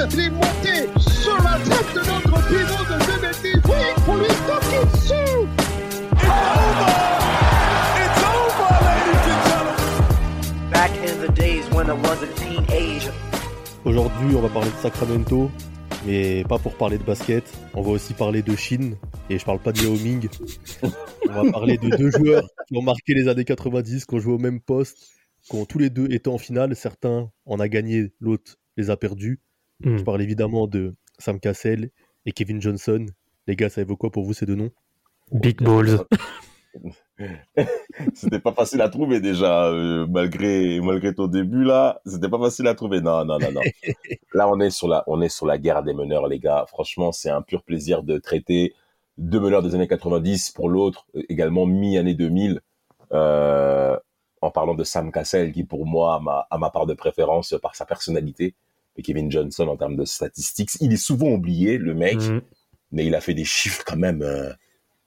Sa tête, il est monté sur la tête de notre pivot de 2 mètres. Oui, pour lui toquer dessus. It's over! It's over, ladies and gentlemen! Back in the days when I was a teenager. Aujourd'hui, on va parler de Sacramento, mais pas pour parler de basket. On va aussi parler de Chine, et je parle pas de Yao Ming. On va parler de deux joueurs qui ont marqué les années 90, qui ont joué au même poste, qui ont tous les deux été en finale. Certains en a gagné, l'autre les a perdus. Hmm. Je parle évidemment de Sam Cassell et Kevin Johnson. Les gars, ça évoque quoi? Pour vous ces deux noms Big Balls. C'était pas facile à trouver déjà, euh, malgré malgré ton début là. C'était pas facile à trouver. Non, non, non, non. là, on est sur la on est sur la guerre des meneurs, les gars. Franchement, c'est un pur plaisir de traiter deux meneurs des années 90 pour l'autre, euh, également mi-année 2000. Euh, en parlant de Sam Cassell, qui pour moi a ma, a ma part de préférence par sa personnalité, et Kevin Johnson en termes de statistiques. Il est souvent oublié, le mec, Mhm. mais il a fait des chiffres quand même. euh,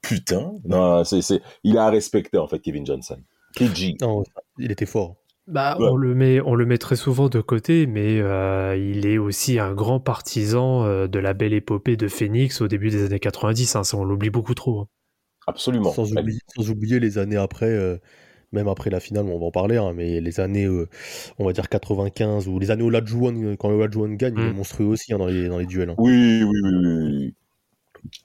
putain, non, c'est c'est il a à respecter en fait Kevin Johnson. KG. Non, il était fort. Bah, Ouais. on, le met, on le met très souvent de côté, mais euh, il est aussi un grand partisan euh, de la belle épopée de Phoenix au début des années 90. hein, ça, on l'oublie beaucoup trop. hein. Absolument. Sans oublier, sans oublier les années après, euh, même après la finale, on va en parler, hein, mais les années, euh, on va dire 95, ou les années Olajuwon, euh, quand Olajuwon gagne, il est Mm. monstrueux aussi hein, dans, les, dans les duels. hein. Oui, oui, oui, oui, oui.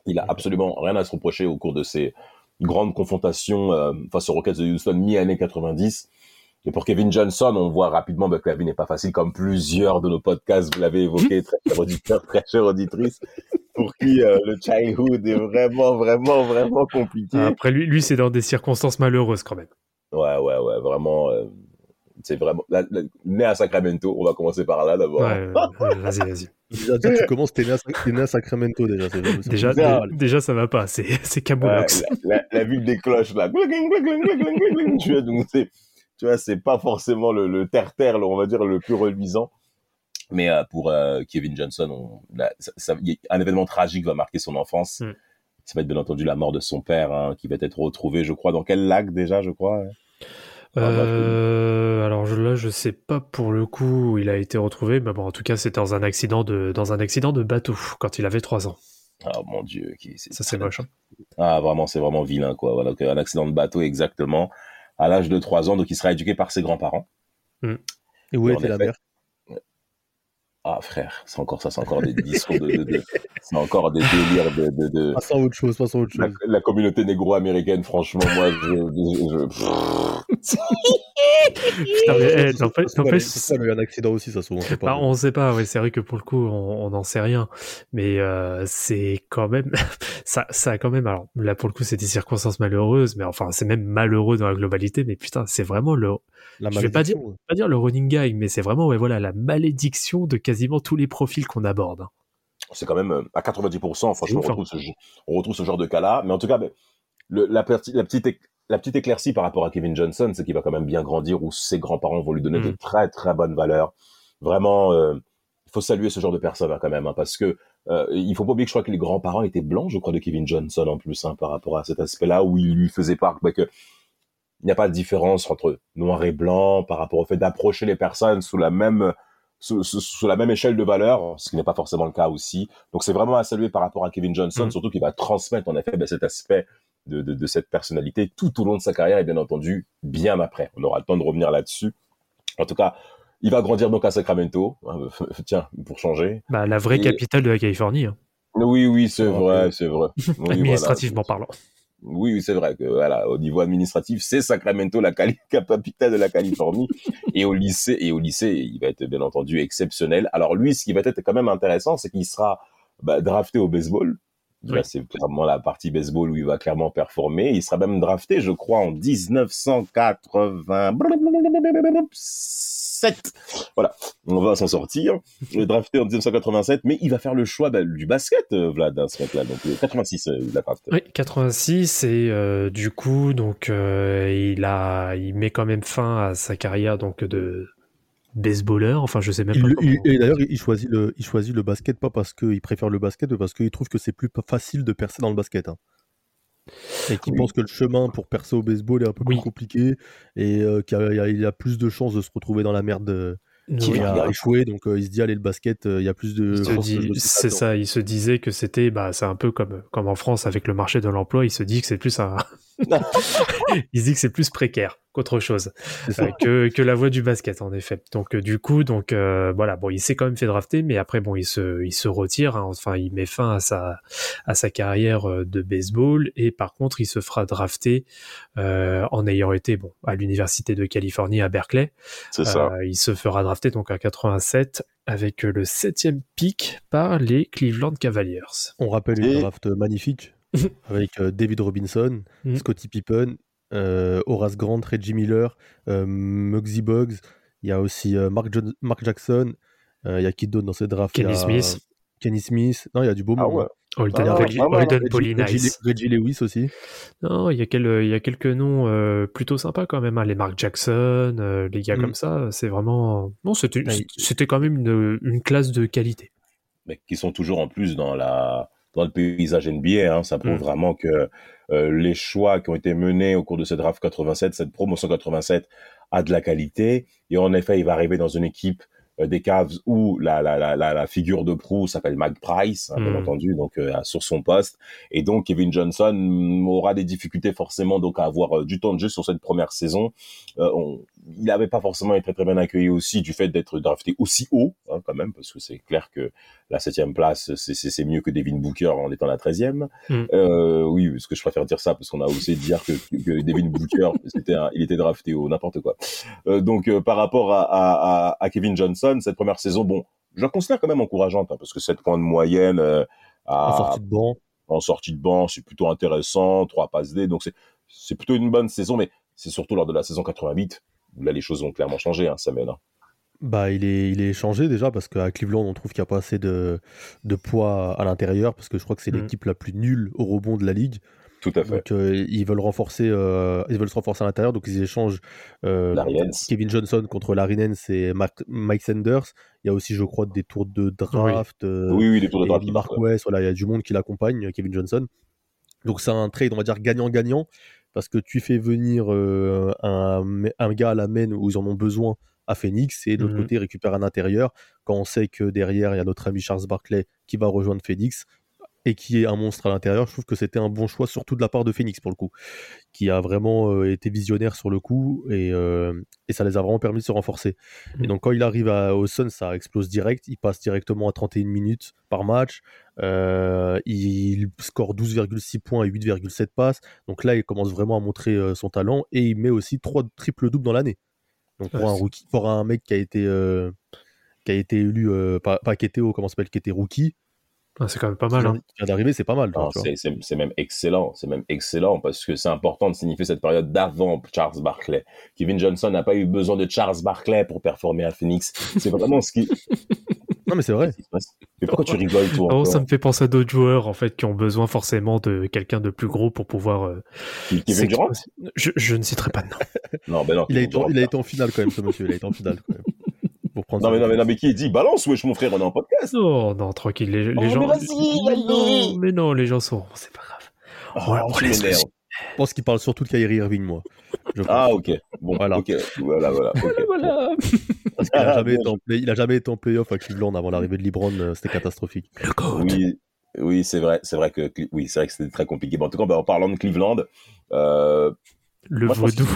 Il a absolument rien à se reprocher au cours de ces grandes confrontations euh, face aux Rockets de Houston mi-année 90. Et pour Kevin Johnson, on voit rapidement bah, que la vie n'est pas facile, comme plusieurs de nos podcasts, vous l'avez évoqué, très cher auditeur, très chère auditrice, pour qui euh, le childhood est vraiment, vraiment, vraiment compliqué. Après, lui, lui c'est dans des circonstances malheureuses quand même. Ouais, ouais, ouais, vraiment. euh, c'est vraiment. la- la- né à Sacramento, on va commencer par là d'abord. Ouais, ouais, vas-y, vas-y. Déjà, tu commences, t'es né, à- t'es né à Sacramento déjà. Déjà, bizarre. dé- déjà, ça va pas. C'est Camoulox. la, la, la ville des cloches là. Tu vois, donc c'est, tu vois, c'est pas forcément le, terre-terre, on va dire, le plus reluisant. Mais euh, pour euh, Kevin Johnson, on, là, ça, ça- y a- un événement tragique va marquer son enfance. Mm. Ça va être bien entendu la mort de son père, hein, qui va être retrouvé, je crois, dans quel lac déjà, je crois. hein? Euh, alors là, je sais pas pour le coup où il a été retrouvé, mais bon, en tout cas, c'est dans un accident de dans un accident de bateau quand il avait 3 ans. Ah mon Dieu, Ça, c'est moche. hein. Ah, vraiment, c'est vraiment vilain, quoi. Voilà, un accident de bateau, exactement, à l'âge de 3 ans, donc il sera éduqué par ses grands-parents. Et où était la mère? Ah, frère, c'est encore ça, c'est encore des discours de, de- de- c'est encore des délires de, de, de- Passons à autre chose, passons à autre chose. la communauté négro-américaine, franchement, moi, je, je, je- Putain, mais, eh, Ça, a eu un accident aussi, ça souvent. Bah, on sait pas, ouais, c'est vrai que pour le coup, on on n'en sait rien. Mais euh, c'est quand même. ça, ça a quand même. Alors là, pour le coup, c'est des circonstances malheureuses, mais enfin, c'est même malheureux dans la globalité. Mais putain, c'est vraiment le. La je vais pas dire-. Pas le running gag, mais c'est vraiment, ouais, voilà, la malédiction de quasiment tous les profils qu'on aborde. c'est quand même euh, à 90%, franchement, on hein. retrouve, ce, genre- on retrouve ce genre de cas-là. Mais en tout cas, le- la, petite, éc- la petite éclaircie par rapport à Kevin Johnson, c'est qu'il va quand même bien grandir, où ses grands-parents vont lui donner de Mm. très, très bonnes valeurs. Vraiment, euh, il faut saluer ce genre de personnes hein, quand même, hein, parce que euh, il faut pas oublier que je crois que les grands-parents étaient blancs, je crois, de Kevin Johnson en plus, hein, par rapport à cet aspect-là, où il lui faisait part ben, que il n'y a pas de différence entre noir et blanc par rapport au fait d'approcher les personnes sous la même sous, sous- sous la même échelle de valeur, ce qui n'est pas forcément le cas aussi. Donc c'est vraiment à saluer par rapport à Kevin Johnson, Mm. surtout qu'il va transmettre en effet ben, cet aspect de, de, de cette personnalité tout au long de sa carrière et bien entendu bien après. On aura le temps de revenir là-dessus. En tout cas, il va grandir donc à Sacramento. hein, Tiens, pour changer. Bah, la vraie Et- capitale de la Californie, hein, Oui, oui, c'est vrai, c'est vrai. Oui, voilà. administrativement parlant. Oui, c'est vrai que voilà, au niveau administratif, c'est Sacramento, la capitale de la Californie, et au lycée, et au lycée, il va être bien entendu exceptionnel. Alors lui, ce qui va être quand même intéressant, c'est qu'il sera bah, drafté au baseball Oui. c'est clairement la partie baseball où il va clairement performer. Il sera même drafté, je crois, en 1987. Voilà, on va s'en sortir. Il est drafté en 1987, mais il va faire le choix bah, du basket, euh, Vlad, hein, ce mec-là. Donc, euh, 86, euh, il a drafté. Oui, 86 et euh, du coup donc euh, il a il met quand même fin à sa carrière donc de baseballeur. Enfin je sais même Il- pas. il- et d'ailleurs, il choisit, le, il choisit le basket pas parce qu'il préfère le basket, mais parce qu'il trouve que c'est plus facile de percer dans le basket. hein. Et qu'il Oui. pense que le chemin pour percer au baseball est un peu Oui. plus compliqué et euh, qu'il y a, y a- y a plus de chances de se retrouver dans la merde euh, Oui. va à échouer. Donc euh, il se dit, allez, le basket, euh, il y a plus de c'est ça, il se disait que c'était, bah, c'est un peu comme, comme en France avec le marché de l'emploi, il se dit que c'est plus un, il se dit que c'est plus précaire qu'autre chose, euh, que, que la voie du basket, en effet. Donc, euh, du coup, donc, euh, voilà, bon, il s'est quand même fait drafter, mais après, bon, il se, il se retire, hein. enfin, il met fin à sa, à sa carrière de baseball, et par contre, il se fera drafter, euh, en ayant été, bon, à l'université de Californie à Berkeley. C'est ça. Euh, il se fera drafter donc à 87 avec le septième pick par les Cleveland Cavaliers. On rappelle Et- une draft magnifique avec euh, David Robinson, Mhm. Scottie Pippen, euh, Horace Grant, Reggie Miller, euh, Muggsy Bugs. Il y a aussi euh, Mark, Jo- Mark Jackson. Euh, il y a qui d'autre dans cette draft Il y Kenny a Smith. Kenny Smith. Non, il y a du beau Ah monde. ouais. Holden, Ah, Reggie- ah Holden Reggie, Lewis aussi. Non, il y, a quel- il y a quelques noms euh, plutôt sympas quand même. hein. Les Mark Jackson, euh, les gars Mm. comme ça, c'est vraiment. Non, c'était quand même une, une classe de qualité. mais qui sont toujours en plus dans la dans le paysage NBA. Hein. Ça prouve Mm. vraiment que euh, les choix qui ont été menés au cours de cette draft 87, cette promotion 87, a de la qualité. Et en effet, il va arriver dans une équipe euh, des Cavs où la, la, la, la, figure de proue s'appelle Mag Price, hein, bien Mm. entendu, donc euh, sur son poste. Et donc Kevin Johnson mm, aura des difficultés forcément donc à avoir du temps de jeu sur cette première saison. On- il n'avait pas forcément été très, très bien accueilli aussi du fait d'être drafté aussi haut, hein, quand même, parce que c'est clair que la septième place, c'est- c'est c'est mieux que Devin Booker en étant la treizième. Mm. Euh, oui, parce que je préfère dire ça, parce qu'on a osé dire que, que Devin Booker, c'était un- il était drafté au n'importe quoi. Euh, donc, euh, par rapport à, à, à, Kevin Johnson, cette première saison, bon, je la considère quand même encourageante, hein, parce que 7 points de moyenne euh, à- En sortie de banc. en sortie de banc, c'est plutôt intéressant, trois passes D, donc c'est c'est plutôt une bonne saison, mais c'est surtout lors de la saison 88 où là les choses ont clairement changé, hein, Samuel. hein. Bah, il est, il est changé déjà parce qu'à Cleveland, on trouve qu'il n'y a pas assez de, de poids à l'intérieur parce que je crois que c'est Mhm. l'équipe la plus nulle au rebond de la ligue. Tout à fait. Donc euh, ils veulent renforcer, euh, ils veulent se renforcer à l'intérieur, donc ils échangent euh. Kevin Johnson contre Larry Nance et Mark- Mike Sanders. Il y a aussi, je crois, des tours de draft. euh, Oui, oui, les tours de draft. Mark. West, voilà, il y a du monde qui l'accompagne, Kevin Johnson. Donc c'est un trade, on va dire gagnant-gagnant, parce que tu fais venir euh, un, un gars à la main où ils en ont besoin à Phoenix, et de l'autre Mhm. côté récupère un intérieur, quand on sait que derrière il y a notre ami Charles Barkley qui va rejoindre Phoenix, et qui est un monstre à l'intérieur, je trouve que c'était un bon choix, surtout de la part de Phoenix pour le coup, qui a vraiment euh, été visionnaire sur le coup, et, euh, et ça les a vraiment permis de se renforcer. Et Mhm. donc quand il arrive à, au Sun, ça explose direct, il passe directement à 31 minutes par match, euh, il score 12,6 points et 8,7 passes. Donc là, il commence vraiment à montrer son talent et il met aussi trois triples doubles dans l'année. Donc pour Ouais, un rookie, pour un mec qui a été qui a été élu pas, pas comment s'appelle, qui était rookie, Ah, c'est quand même pas mal. hein. d'arriver, c'est pas mal. Vois. c'est- même excellent, c'est même excellent parce que c'est important de signifier cette période d'avant Charles Barkley. Kevin Johnson n'a pas eu besoin de Charles Barkley pour performer à Phoenix. C'est vraiment ce qui. Non mais c'est vrai. ce qui se passe? Mais pourquoi tu rigoles toi Oh, ça me fait penser à d'autres joueurs en fait qui ont besoin forcément de quelqu'un de plus gros pour pouvoir. euh, Kevin Durant? je, je ne citerai pas de nom. Non, ben non. Il a, été, Durant, il a été en finale quand même, ce monsieur. Il a été en finale quand même. Pour prendre Non mais, non, mais, non, mais qui dit balance, wesh, mon frère, on est en podcast. Non, non, tranquille, les, les Oh, gens. mais, non, mais non, les gens sont. C'est pas grave. Oh, on m'énerves. Je pense qu'il parle surtout de Kyrie Irving, moi. Je pense. Ah, ok. Bon, Voilà. Voilà, voilà. Voilà. Parce qu'il a jamais bien été en play- il a jamais été en playoff à Cleveland avant l'arrivée de LeBron. euh, C'était catastrophique. Le code. Oui, oui, c'est vrai, c'est vrai que oui, c'est vrai que c'était très compliqué. Bon, en tout cas, ben, en parlant de Cleveland, euh, Le Moi, vaudou.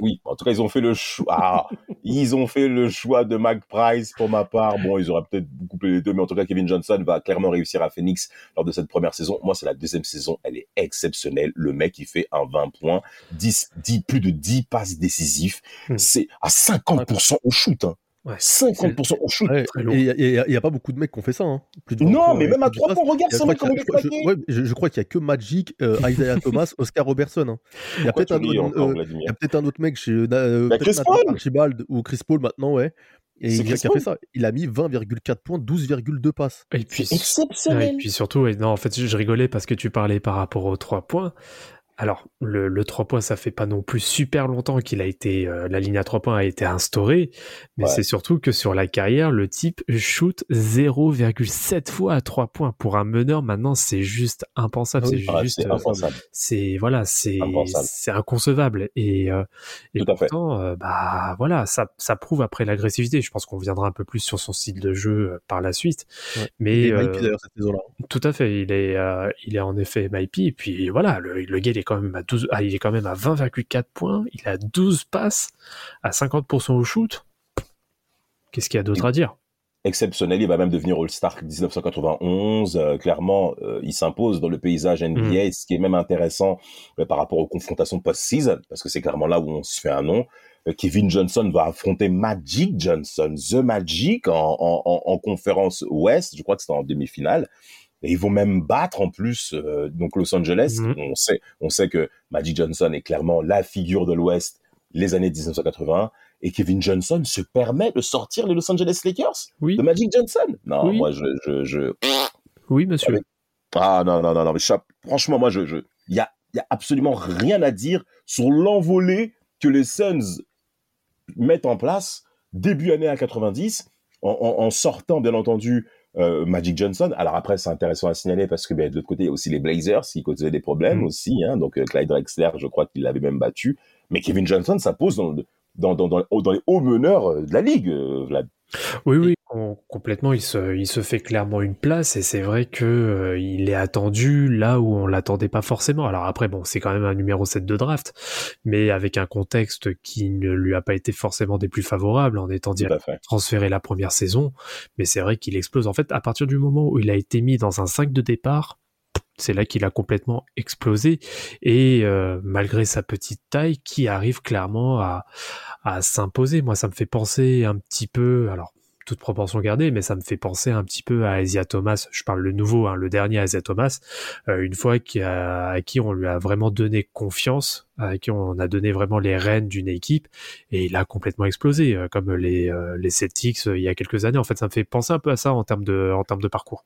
Oui, en tout cas, ils ont fait le choix. Ah, ils ont fait le choix de Mag Price pour ma part. Bon, ils auraient peut-être coupé les deux, mais en tout cas, Kevin Johnson va clairement réussir à Phoenix lors de cette première saison. Moi, c'est la deuxième saison, elle est exceptionnelle. Le mec, il fait un 20 points, 10, 10 plus de 10 passes décisives. Hmm. C'est à 50% au shoot. Hein. Ouais. 50% au shoot. Ouais, très et il n'y a, pas beaucoup de mecs qui ont fait ça. Hein. Plus de 20 Non, points mais même à plus de 3 passes. points, regarde ce mec qu'il comme y il a- est je crois- je- claqué. ouais, je- je crois qu'il y a que Magic, euh, Isaiah Thomas, Oscar Robertson. hein. Il y a Pourquoi peut-être un, tu oublies autre- encore euh, il y a peut-être un autre mec chez euh, Bah, Chris Paul. Archibald ou Chris Paul maintenant, ouais. Et il a fait ça. Il a mis 20,4 points, 12,2 passes. Et puis, exceptionnel. et puis surtout, non, en fait, je je rigolais parce que tu parlais par rapport aux trois points. Alors, le, le 3 points, ça fait pas non plus super longtemps qu'il a été, euh, la ligne à 3 points a été instaurée, mais Ouais. c'est surtout que sur la carrière, le type shoot 0,7 fois à 3 points. Pour un meneur, maintenant, c'est juste impensable. Ah oui. c'est Ah, juste, c'est euh, impensable. c'est voilà, c'est c'est inconcevable et euh, et Tout à fait. pourtant euh, bah voilà, ça ça prouve après l'agressivité. Je pense qu'on viendra un peu plus sur son style de jeu euh, par la suite, Ouais. mais cette saison-là. tout à fait, il est euh, il est en effet MIP et puis voilà, le, le gars il est quand même à 12 ah, il est quand même à 20,4 points, il a 12 passes à 50% au shoot. Qu'est-ce qu'il y a d'autre à dire? Exceptionnel. Il va même devenir All-Star 1991. Euh, clairement, euh, il s'impose dans le paysage NBA, ce qui est même intéressant euh, par rapport aux confrontations post-season, parce que c'est clairement là où on se fait un nom. Kevin Johnson va affronter Magic Johnson, The Magic, en, en, en, en conférence Ouest. Je crois que c'était en demi-finale. Et ils vont même battre en plus euh, donc Los Angeles. Mhm. On sait, on sait que Magic Johnson est clairement la figure de l'Ouest les années 1980. Et Kevin Johnson se permet de sortir les Los Angeles Lakers Oui, de Magic Johnson Non, Oui. moi, je, je, je... oui monsieur. Avec- Ah, non, non, non, non, mais franchement, moi, je, je, il y a, y a absolument rien à dire sur l'envolée que les Suns mettent en place début année à 90, en, en, en sortant, bien entendu, euh, Magic Johnson. Alors après, c'est intéressant à signaler parce que ben, de l'autre côté, il y a aussi les Blazers qui causaient des problèmes Mm. aussi. Hein, donc euh, Clyde Drexler, je crois qu'il l'avait même battu. Mais Kevin Johnson, ça pose dans, dans, dans, dans, dans les hauts meneurs euh, de la ligue, Vlad. Oui, oui, complètement. Il se, il se fait clairement une place et c'est vrai que euh, il est attendu là où on l'attendait pas forcément. Alors après, bon, c'est quand même un numéro 7 de draft, mais avec un contexte qui ne lui a pas été forcément des plus favorables en étant transféré la première saison. Mais c'est vrai qu'il explose. En fait, à partir du moment où il a été mis dans un 5 de départ, c'est là qu'il a complètement explosé et euh, malgré sa petite taille qui arrive clairement à, à s'imposer moi ça me fait penser un petit peu alors toute proportion gardée mais ça me fait penser un petit peu à Isaiah Thomas je parle le nouveau hein, le dernier Isaiah Thomas euh, une fois qu'il a- à qui on lui a vraiment donné confiance à qui on a donné vraiment les rênes d'une équipe et il a complètement explosé euh, comme les euh, les Celtics euh, il y a quelques années en fait ça me fait penser un peu à ça en termes de en termes de parcours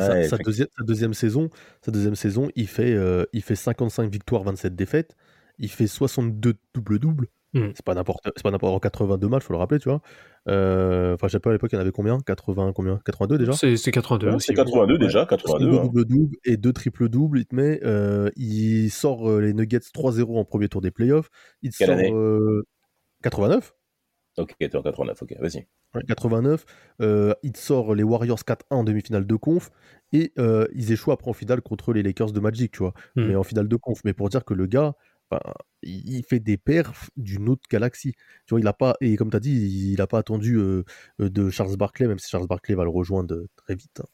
sa, Ouais, sa effectivement. deuxième, sa deuxième saison, sa deuxième saison, il fait, euh, il fait 55 victoires, 27 défaites. Il fait 62 double-double. Mm. C'est pas n'importe, c'est pas n'importe en 82 matchs, faut le rappeler, tu vois. Euh, Enfin, je sais pas à l'époque, il y en avait combien? 80, combien? 82 déjà? C'est c'est 82 Ouais, c'est 82 déjà, 62 82. hein. double-double et deux triple-double. Il te met, euh, il sort euh, les Nuggets 3-0 en premier tour des playoffs. Il te Quelle sort année? euh, 89. Ok, t'es en 89, ok, vas-y. Ouais, 89, euh, il sort les Warriors 4-1 en demi-finale de conf et euh, ils échouent après en finale contre les Lakers de Magic, tu vois. Hmm. Mais en finale de conf. Mais pour dire que le gars, il fait des perfs d'une autre galaxie. Tu vois, il a pas, et comme tu as dit, il n'a pas attendu euh, euh, de Charles Barkley, même si Charles Barkley va le rejoindre euh, très vite, hein.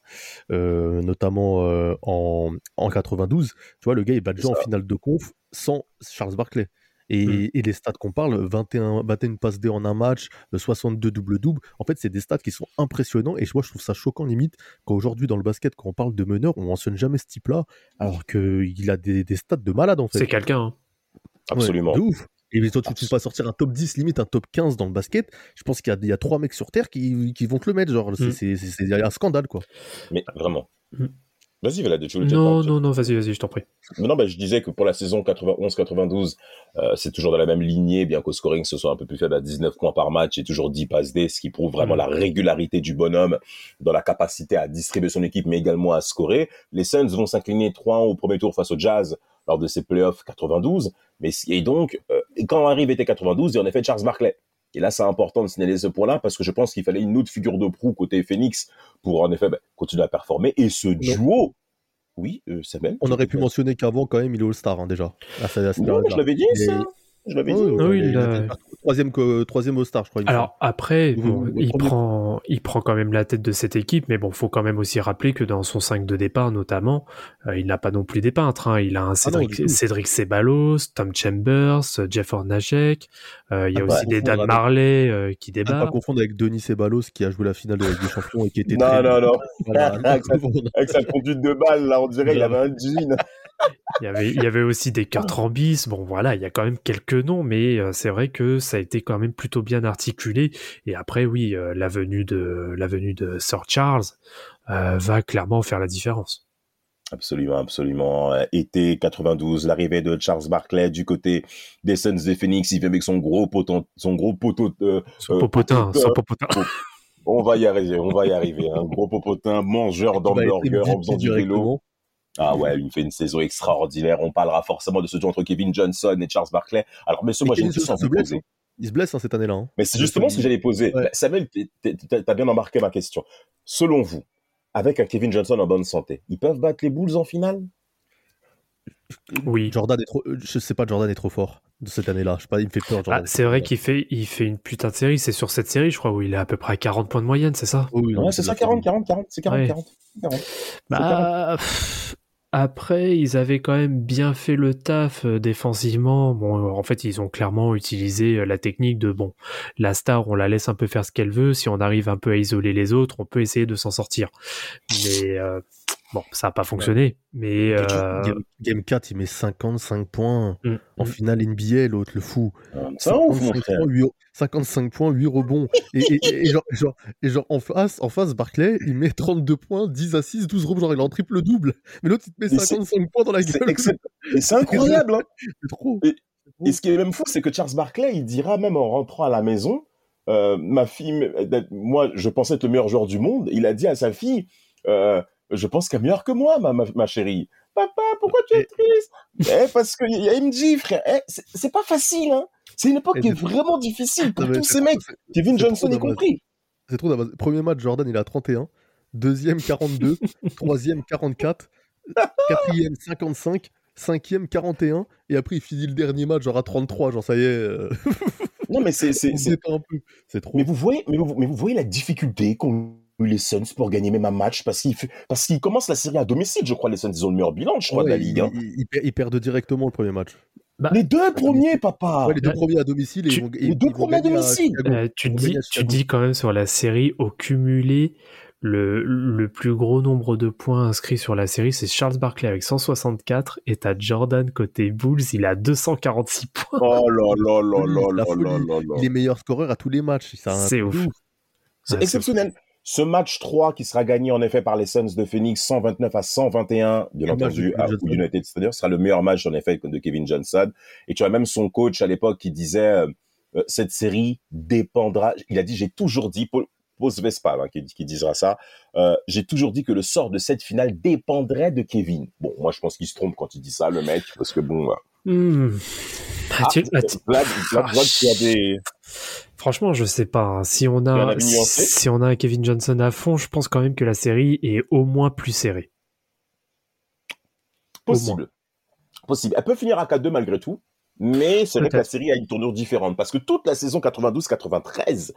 Euh, notamment euh, en, en 92. Tu vois, le gars, il bat déjà en finale de conf sans Charles Barkley. Et, Mm. et les stats qu'on parle, 21, 21 passes D en un match, euh, 62 double-double, en fait, c'est des stats qui sont impressionnants. Et moi, je trouve ça choquant, limite, qu'aujourd'hui, dans le basket, quand on parle de meneur, on mentionne jamais ce type-là, alors qu'il a des, des stats de malade, en fait. c'est quelqu'un hein. Ouais, Absolument. de ouf. Et toi, tu ne pas sortir un top 10, limite un top 15 dans le basket. Je pense qu'il y a, il y a trois mecs sur Terre qui, qui vont te le mettre. Genre, c'est- Mm. un scandale, quoi. Mais vraiment. Mm. Vas-y, Vlad, tu veux le dire Non, non, non, vas-y, vas-y, je t'en prie. Mais non, bah, je disais que pour la saison 91-92, euh, c'est toujours dans la même lignée, bien qu'au scoring ce soit un peu plus faible à 19 points par match et toujours 10 passes D, ce qui prouve vraiment Mm. la régularité du bonhomme dans la capacité à distribuer son équipe, mais également à scorer. Les Suns vont s'incliner 3-1 au premier tour face au Jazz lors de ces playoffs 92. Mais, et donc, euh, quand arrive été 92, il y a en effet Charles Barkley. Et là, c'est important de signaler ce point-là parce que je pense qu'il fallait une autre figure de proue côté Phoenix pour en effet bah, continuer à performer. Et ce duo, oui, euh, c'est même. On aurait pu mentionner qu'avant, quand même, il est All-Star, hein, déjà. Ah, ça- Non, je l'avais dit, Et- ça. Je l'avais Ouais, dit. Ah oui, il il a- était troisième, co- troisième au star, je crois. Alors après, bon, il, prend, il prend quand même la tête de cette équipe, mais bon, faut quand même aussi rappeler que dans son 5 de départ notamment, euh, il n'a pas non plus des peintres. hein. Il a un Cédric, Ah. Cédric Ceballos, Tom Chambers, euh, Jeff Hornacek, euh, il y a Ah bah, aussi des Dan Marley euh, qui. À ne pas confondre avec Denis Ceballos qui a joué la finale de la Ligue des Champions et qui était Non, très non, non. Voilà, pas Avec sa- confondre. Avec sa conduite de balle, là, on dirait il avait un jean. Il y avait, il y avait aussi des Kurt Rambis. Bon, voilà, il y a quand même quelques noms, mais euh, c'est vrai que ça a été quand même plutôt bien articulé. Et après, oui, euh, la venue de la venue de Sir Charles euh, va clairement faire la différence. Absolument, absolument. Été 92, l'arrivée de Charles Barkley du côté des Suns de Phoenix. Il vient avec son gros poteau, son gros poteau. euh, Son euh, popotin, poteau- son popotin. On va y arriver, on va y arriver. Un gros popotin, mangeur d'hamburger en faisant du vélo. Ah ouais, il fait une saison extraordinaire. On parlera forcément de ce duo entre Kevin Johnson et Charles Barkley. Alors, messieurs, Et moi j'ai une question à poser. Il se blesse hein, cette année-là. hein. Mais c'est justement ce que j'allais poser. Ouais. Samuel, t'as bien embarqué ma question. Selon vous, avec un Kevin Johnson en bonne santé, ils peuvent battre les Bulls en finale? Oui. Jordan est trop. Je sais pas, Jordan est trop fort de cette année-là. Je sais pas, il me fait peur. Ah, Jordan. c'est vrai qu'il fait, il fait une putain de série. C'est sur cette série, je crois, où il est à peu près à 40 points de moyenne, c'est ça? Oui, Ouais, c'est ça, de la 40, 40, 40. C'est 40, Ouais. 40. 40. Bah, après, ils avaient quand même bien fait le taf euh, défensivement. Bon, euh, en fait, ils ont clairement utilisé euh, la technique de bon, la star, on la laisse un peu faire ce qu'elle veut. Si on arrive un peu à isoler les autres, on peut essayer de s'en sortir. Mais bon, ça n'a pas fonctionné. Mais euh, Game, game 4, il met 55 points. mm, En mm. finale NBA, l'autre, le fou. Ça ouf, mon 55 frère. points, 8 55 points, 8 rebonds. Et, et- et- et genre, genre- et genre, en face, en face, Barclay, il met 32 points, 10 assists, 12 rebonds. Genre, il est en triple-double. Mais l'autre, il te met Mais c'est- 55 points dans la C'est gueule. c'est incroyable. hein. C'est trop. Et- Et ce qui est même fou, c'est que Charles Barkley, il dira même en rentrant à la maison, euh, ma fille, moi, je pensais être le meilleur joueur du monde. Il a dit à sa fille, euh, je pense qu'elle est meilleure que moi, ma, ma, ma chérie. Papa, pourquoi tu es triste? Eh, parce qu'il y a MJ, frère. Eh, c'est pas facile, hein. C'est une époque qui est vraiment difficile pour tous ces mecs. Kevin Johnson y compris. C'est trop. Premier match, Jordan, il a 31. Deuxième, 42. Troisième, 44. Quatrième, 55. Cinquième, 41. Et après, il finit le dernier match, genre à 33. Genre, ça y est. euh, Non, mais c'est, c'est, trop. Mais vous voyez, mais vous, mais vous voyez la difficulté qu'ont eu les Suns pour gagner même un match parce qu'ils, fait- parce qu'ils commencent la série à domicile. Je crois les Suns, ils ont le meilleur bilan, je crois, de la ligue. hein. il- il perd- Ils perdent directement le premier match. Bah, Les deux premiers, papa. Ouais, les deux bah, premiers à domicile. et tu- ils vont, les ils- deux premiers à domicile. Euh, tu Ils dis, tu dis quand même sur la série au cumulé. Le, le plus gros nombre de points inscrits sur la série, c'est Charles Barkley avec 164 et t'as Jordan côté Bulls, il a 246 points. Oh là là là là là là là là. Il est meilleur scoreur à tous les matchs. C'est ouf. C'est Ouais, exceptionnel. Ce match 3 qui sera gagné en effet par les Suns de Phoenix 129 à 121, bien entendu, à. United Stadium, sera le meilleur match en effet de Kevin Johnson. Et tu as même son coach à l'époque qui disait euh, euh, cette série dépendra. Il a dit j'ai toujours dit Paul, Paul Vespal hein, qui, qui dira ça. euh, j'ai toujours dit que le sort de cette finale dépendrait de Kevin. Bon, moi je pense qu'il se trompe quand il dit ça le mec parce que bon. euh, Ah, tu- tu- Vlad, Vlad, Vlad, tu as des Franchement, je sais pas. hein. Si on a, si on a Kevin Johnson à fond, je pense quand même que la série est au moins plus serrée. Possible. Possible. Elle peut finir à 4-2 malgré tout, mais c'est vrai que la série a une tournure différente parce que toute la saison 92-93,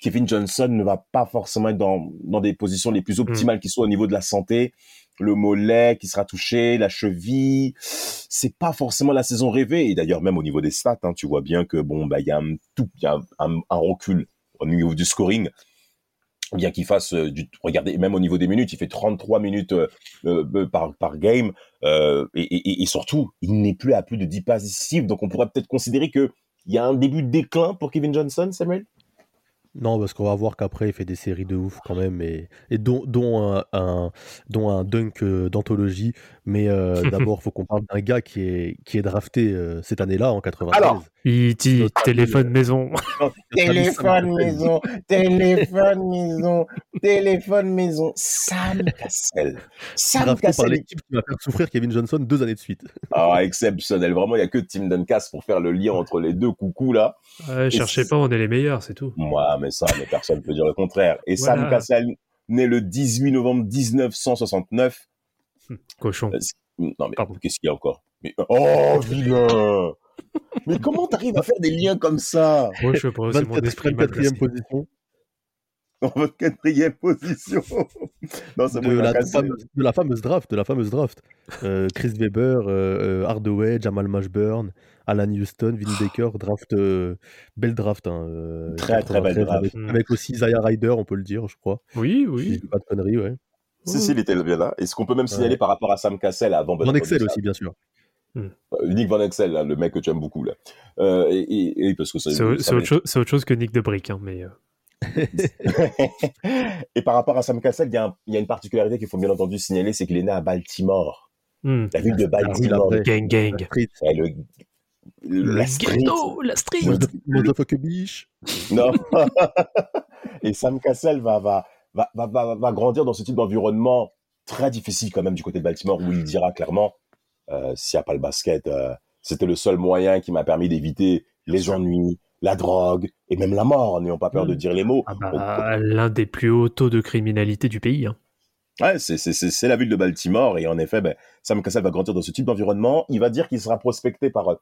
Kevin Johnson ne va pas forcément être dans, dans des positions les plus optimales qui soient au niveau de la santé. Le mollet qui sera touché, la cheville, c'est pas forcément la saison rêvée. Et d'ailleurs, même au niveau des stats, hein, tu vois bien que bon, bah, il y a un tout, il y a un, un- un recul au niveau du scoring. Bien qu'il fasse euh, du, regardez, même au niveau des minutes, il fait 33 minutes euh, euh, par, par game. Et, et- et surtout, il n'est plus à plus de 10 passes décisives. Donc, on pourrait peut-être considérer que il y a un début de déclin pour Kevin Johnson, Samuel? Non, parce qu'on va voir qu'après, il fait des séries de ouf quand même, et, et dont, dont, un, un- un dunk d'anthologie. Mais euh, d'abord, il faut qu'on parle d'un gars qui est, qui est drafté euh, cette année-là, en 93. Alors. Notre ami, téléphone maison. Téléphone maison, téléphone maison, téléphone maison. Sam Cassel. Sam drafté par Cassel. l'équipe qui va faire souffrir Kevin Johnson deux années de suite. Ah, exceptionnel. Vraiment, il n'y a que Tim Duncas pour faire le lien entre les deux coucous là. Ouais, cherchez pas, on est les meilleurs, c'est tout. Moi, mais ça, mais personne ne peut dire le contraire. Et Sam Voilà. Cassel, né le 18 novembre 1969. Cochon. Euh, Non, mais qu'est-ce qu'il y a encore? Mais... Oh, vilain Mais comment t'arrives à faire des liens comme ça? Moi, je sais pas, c'est mon esprit 24e mal placé. position En votre quatrième position. non, de la, fameuse, de la fameuse draft. De la fameuse draft. Euh, Chris Weber, euh, euh, Hardaway, Jamal Mashburn, Alan Houston, Vinny Baker. Draft, euh, belle draft. hein, euh, Très, très belle 93, draft. Avec, Mm. avec aussi Zaya Ryder, on peut le dire, je crois. Oui, oui. pas de conneries, ouais. Si, si, il était bien là. Et ce qu'on peut même signaler Ouais. par rapport à Sam Cassell avant Van Excel aussi, bien sûr. Euh, Nick Van Exel, là, le mec que tu aimes beaucoup, là. Euh, et, et- et parce que ça, C'est au- ça c'est autre, chose- c'est autre chose que Nick de Brick, hein, mais. euh, et par rapport à Sam Cassell, il y, y a une particularité qu'il faut bien entendu signaler, c'est qu'il est né à Baltimore. hmm. La ville de Ah Baltimore. vraie. Gang, gang. Street. Ouais, le, le- la street. ghetto, la street. Motherf- Motherfucker biche. Non. et Sam Cassell va, va, va, va, va, va grandir dans ce type d'environnement très difficile quand même du côté de Baltimore où il dira clairement, euh, s'il n'y a pas le basket, euh, c'était le seul moyen qui m'a permis d'éviter les ennuis, la drogue et même la mort, n'ayons pas peur de Mm. dire les mots. Ah bah, l'un des plus hauts taux de criminalité du pays. hein. Ouais, c'est, c'est, c'est, c'est la ville de Baltimore et en effet, ben, Sam Cassell va grandir dans ce type d'environnement. Il va dire qu'il sera prospecté par euh,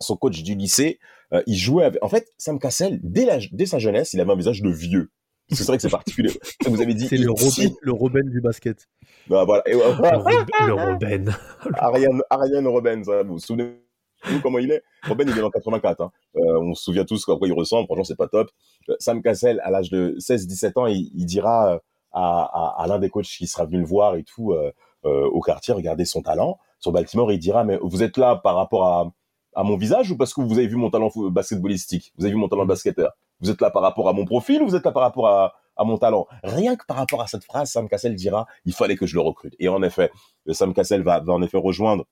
son coach du lycée. Il jouait avec... En fait, Sam Cassell, dès, la, dès sa jeunesse, il avait un visage de vieux. C'est vrai que c'est particulier. Vous avez dit... C'est le il- Robin, le Robin du basket. Ah, voilà. Et, Le, voilà. Rob- le Robben. Ariane, Ariane Robben, ça, vous vous souvenez vous, comment il est? Robben, il est en 84. Hein. Euh, on se souvient tous à quoi il ressemble. Franchement, c'est pas top. Euh, Sam Cassell, à l'âge de 16-17 ans, il, il dira euh, à, à, à l'un des coachs qui sera venu le voir et tout euh, euh, au quartier, regardez son talent. Sur Baltimore, il dira, mais vous êtes là par rapport à, à mon visage ou parce que vous avez vu mon talent basketballistique? Vous avez vu mon talent de basketteur? Vous êtes là par rapport à mon profil ou vous êtes là par rapport à, à mon talent? Rien que par rapport à cette phrase, Sam Cassell dira, il fallait que je le recrute. Et en effet, euh, Sam Cassell va, va en effet rejoindre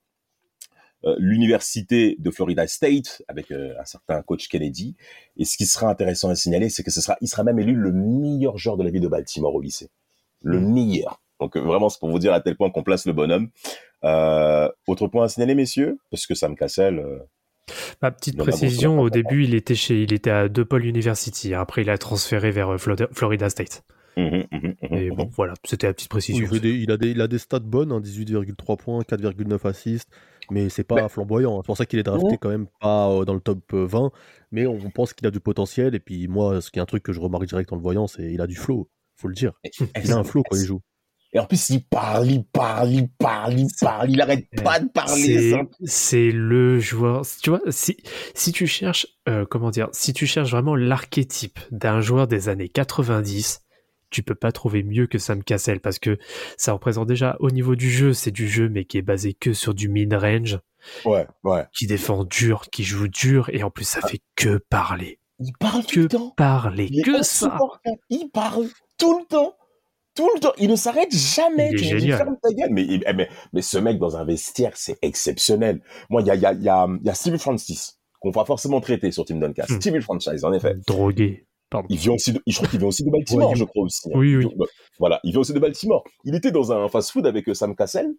euh, l'université de Florida State avec euh, un certain coach Kennedy. Et ce qui sera intéressant à signaler, c'est que ce sera, il sera même élu le meilleur joueur de la ville de Baltimore au lycée. Le meilleur. Donc euh, vraiment, c'est pour vous dire à tel point qu'on place le bonhomme. Euh, autre point à signaler, messieurs, parce que Sam Cassell, euh, Ma petite précision, au début, il était chez, il était à DePaul University. Après, il a transféré vers euh, Florida, Florida State. mhm, mhm, mhm, Et mhm. bon, voilà, c'était la petite précision. Il, fait des- il a des, il a des stats bonnes, hein, 18,3 points, 4,9 assists, mais c'est pas Mais- flamboyant. hein. C'est pour ça qu'il est drafté quand même pas euh, dans le top euh, 20, mais on pense qu'il a du potentiel. Et puis moi, ce qui est un truc que je remarque direct en le voyant, c'est il a du flow, faut le dire. Il a un flow quand il joue. Et en plus, il parle, il parle, il parle, il parle, il arrête pas de parler. C'est- le joueur. Tu vois, si, si tu cherches, euh, comment dire, si tu cherches vraiment l'archétype d'un joueur des années 90, tu peux pas trouver mieux que Sam Cassell parce que ça représente déjà au niveau du jeu, c'est du jeu mais qui est basé que sur du mid-range, Ouais, ouais. qui défend dur, qui joue dur et en plus ça fait que parler. Il parle tout Que le temps. parler, Il est que ça. insupportable. Il parle tout le temps. Tout le temps. Il ne s'arrête jamais. Il est Tu génial. ferme ta gueule. Mais, il- mais, mais ce mec dans un vestiaire, c'est exceptionnel. Moi, il y a, y, a, il y, a, il y a Steve Francis, qu'on va forcément traiter sur Team Duncast. Hmm. Steve Franchise, en effet. Drogué. Pardon. Il vient aussi de, je crois qu'il vient aussi de Baltimore, Ouais, je crois aussi. hein. Oui, oui. Voilà, il vient aussi de Baltimore. Il était dans un fast-food avec euh, Sam Cassell.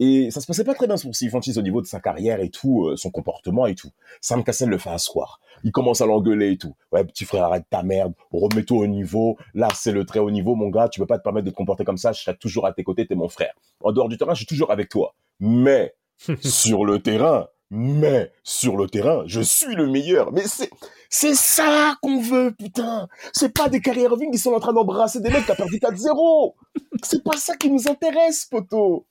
Et ça se passait pas très bien pour Steve Francis au niveau de sa carrière et tout, euh, son comportement et tout. Sam Cassell le fait asseoir. Il commence à l'engueuler et tout. Ouais, petit frère, arrête ta merde. Remets-toi au niveau. Là, c'est le très haut niveau, mon gars. Tu peux pas te permettre de te comporter comme ça. Je serai toujours à tes côtés. T'es mon frère. En dehors du terrain, je suis toujours avec toi. Mais, sur le terrain, mais, sur le terrain, je suis le meilleur. Mais c'est, c'est ça qu'on veut, putain. C'est pas des carrières Irving qui sont en train d'embrasser des mecs qui a perdu 4-0. C'est pas ça qui nous intéresse, poteau.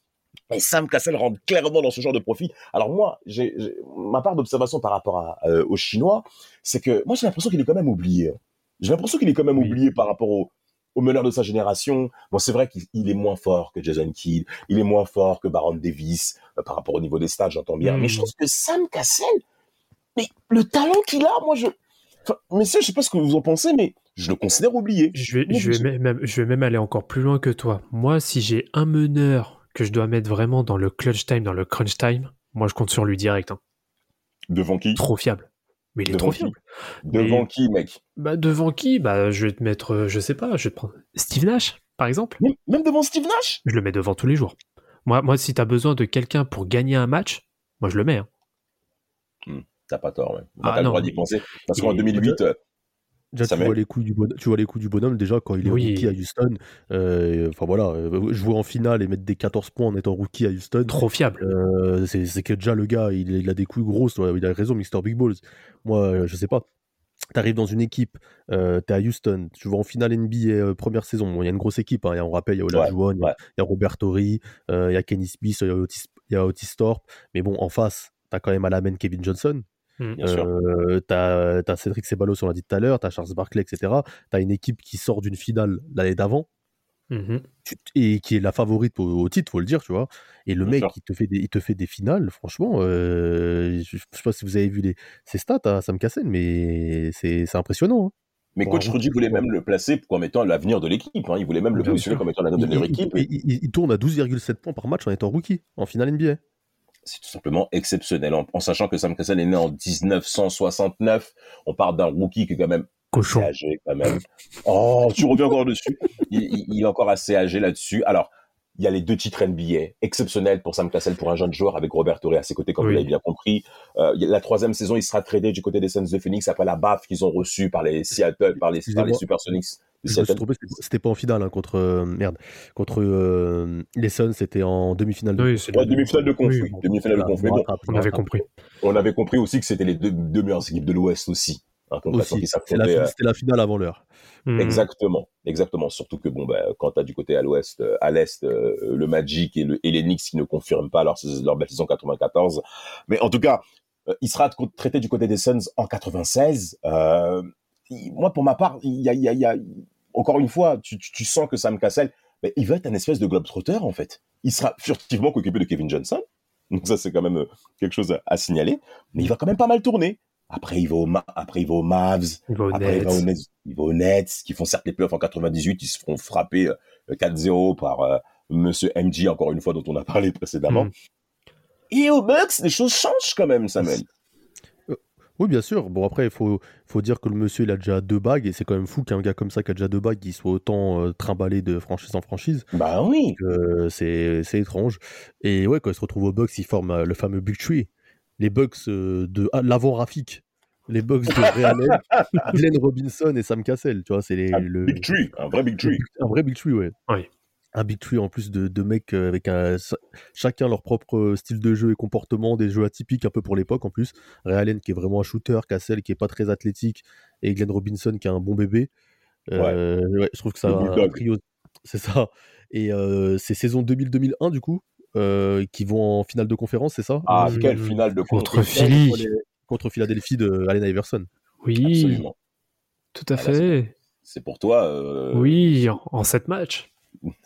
Et Sam Cassell rentre clairement dans ce genre de profil. Alors moi, j'ai, ma part d'observation par rapport à, euh, aux Chinois, c'est que moi j'ai l'impression qu'il est quand même oublié. J'ai l'impression qu'il est quand même Oui. oublié par rapport au, au meneur de sa génération. Bon, c'est vrai qu'il il est moins fort que Jason Kidd, il est moins fort que Baron Davis euh, par rapport au niveau des stats, j'entends bien. Mais je trouve que Sam Cassell, mais le talent qu'il a, moi je, enfin, messieurs, je sais pas ce que vous en pensez, mais je le considère oublié. Je vais, Moi, je, vais je- même, je vais même aller encore plus loin que toi. Moi, si j'ai un meneur que je dois mettre vraiment dans le clutch time, dans le crunch time, moi je compte sur lui direct. hein. Devant qui? Trop fiable. Mais il est Devant trop qui? fiable. Devant Mais- qui, mec? Bah, devant qui? Bah, je vais te mettre, euh, je sais pas, je vais te prendre Steve Nash, par exemple. même, même devant Steve Nash? Je le mets devant tous les jours. Moi, moi si t'as besoin de quelqu'un pour gagner un match, moi je le mets. hein. T'as pas tort, ouais. On n'a Ah, pas le non, droit d'y penser. Parce qu'en 2008, euh, Déjà, tu vois, les coups du bonhomme, tu vois les coups du bonhomme déjà quand il est Oui. rookie à Houston. euh, Enfin voilà, euh, jouer en finale et mettre des 14 points en étant rookie à Houston. Trop fiable. Euh, c'est que déjà le gars, il, il a des couilles grosses, il a raison, Mr. Big Balls. Moi, je sais pas. T'arrives dans une équipe, euh, t'es à Houston, tu vas en finale NBA euh, première saison. Bon, il y a une grosse équipe, hein, on rappelle, il y a Olajuwon, il y a- ouais. il y a Robert Torrey, euh, il y a Kenny Smith, il y a Otis, il y a Otis Thorpe. Mais bon, en face, t'as quand même à la main Kevin Johnson. Mm. Bien sûr. Euh, t'as as Cédric Ceballos, on l'a dit tout à l'heure, t'as Charles Barkley, etc. T'as une équipe qui sort d'une finale l'année d'avant tu- et qui est la favorite au, au titre, faut le dire, tu vois. Et le Bien mec, sûr. il te fait des, il te fait des finales, franchement. euh, je, je sais pas si vous avez vu les, ses stats à Sam Cassel, mais c'est c'est impressionnant. hein. Mais coach Rudy voulait même le placer comme étant l'avenir de l'équipe. hein. Il voulait même le positionner comme étant l'avenir de leur il- équipe. il- il- il tourne à 12,7 points par match en étant rookie en finale NBA. C'est tout simplement exceptionnel. En, en sachant que Sam Cassell est né en 1969, on parle d'un rookie qui est quand même Cochon. âgé quand même. Oh, tu reviens encore dessus. Il, il- il est encore assez âgé là-dessus. Alors, il y a les deux titres NBA, exceptionnels pour Sam Cassell, pour un jeune joueur avec Robert Torrey à ses côtés, comme Oui. vous l'avez bien compris. Euh, la troisième saison, il sera tradé du côté des Suns de Phoenix après la baffe qu'ils ont reçue par les Seattle, par les, par les. Supersonics c'était- pas en finale hein, contre euh, merde contre euh, les Suns, c'était en demi-finale. de Oui, conf. c'est Ouais, demi-finale de conf, Oui, oui. Demi-finale de conf. Mais bon, On avait compris. on avait compris aussi que c'était les deux, deux meilleures équipes de l'Ouest aussi. Hein, c'était la, euh, c'était la finale avant l'heure. Mm. Exactement, exactement. Surtout que bon, bah, quand t'as du côté à l'Ouest, euh, à l'Est, euh, le Magic et, le, et les Knicks qui ne confirment pas leur, leur belle saison 94. Mais en tout cas, euh, il sera traité du côté des Suns en 96. Euh, il- moi, pour ma part, il y a, il y a, il y a- encore une fois, tu, tu, tu sens que Sam Cassell, mais il va être un espèce de globetrotter en fait. Il sera furtivement occupé de Kevin Johnson. Donc ça, c'est quand même euh, quelque chose à, à signaler. Mais il va quand même pas mal tourner. Après, il va au, Ma- après, il va aux Mavs. Il va au Après, il va, aux Nets. Il va aux Nets, qui font certes les playoffs en 98, ils se feront frapper euh, 4-0 par euh, Monsieur MJ, encore une fois, dont on a parlé précédemment. Mm. Et aux Bucks, les choses changent quand même, Samuel. Oui, bien sûr. Bon, après, il faut, faut dire que le monsieur, il a déjà deux bagues, et c'est quand même fou qu'un gars comme ça, qui a déjà deux bagues, il soit autant euh, trimballé de franchise en franchise. Bah oui. Euh, c'est c'est étrange. Et ouais, quand il se retrouve aux Bucks, il forme euh, le fameux Big Tree. Les Bucks euh, de ah, l'avant Rafik. Les Bucks de Allen, Glenn Robinson et Sam Cassell. Tu vois, c'est les- Un le, big tree, un vrai big tree. un vrai Big Tree, ouais. Oui. Un Big Tree en plus de, de mecs euh, avec un, chacun leur propre style de jeu et comportement, des jeux atypiques un peu pour l'époque en plus. Ray Allen qui est vraiment un shooter, Cassell qui est pas très athlétique et Glenn Robinson qui est un bon bébé. Euh, ouais, je trouve que ça a un trio. C'est ça. Et euh, c'est saison 2000-2001 du coup, euh, qui vont en finale de conférence, c'est ça? Ah, quelle finale de Contre conf. Philly. contre, les- contre Philadelphie de Allen Iverson. Oui, Absolument. tout à Ah, là, fait. C'est pour toi. euh, Oui, en, en 7 matchs.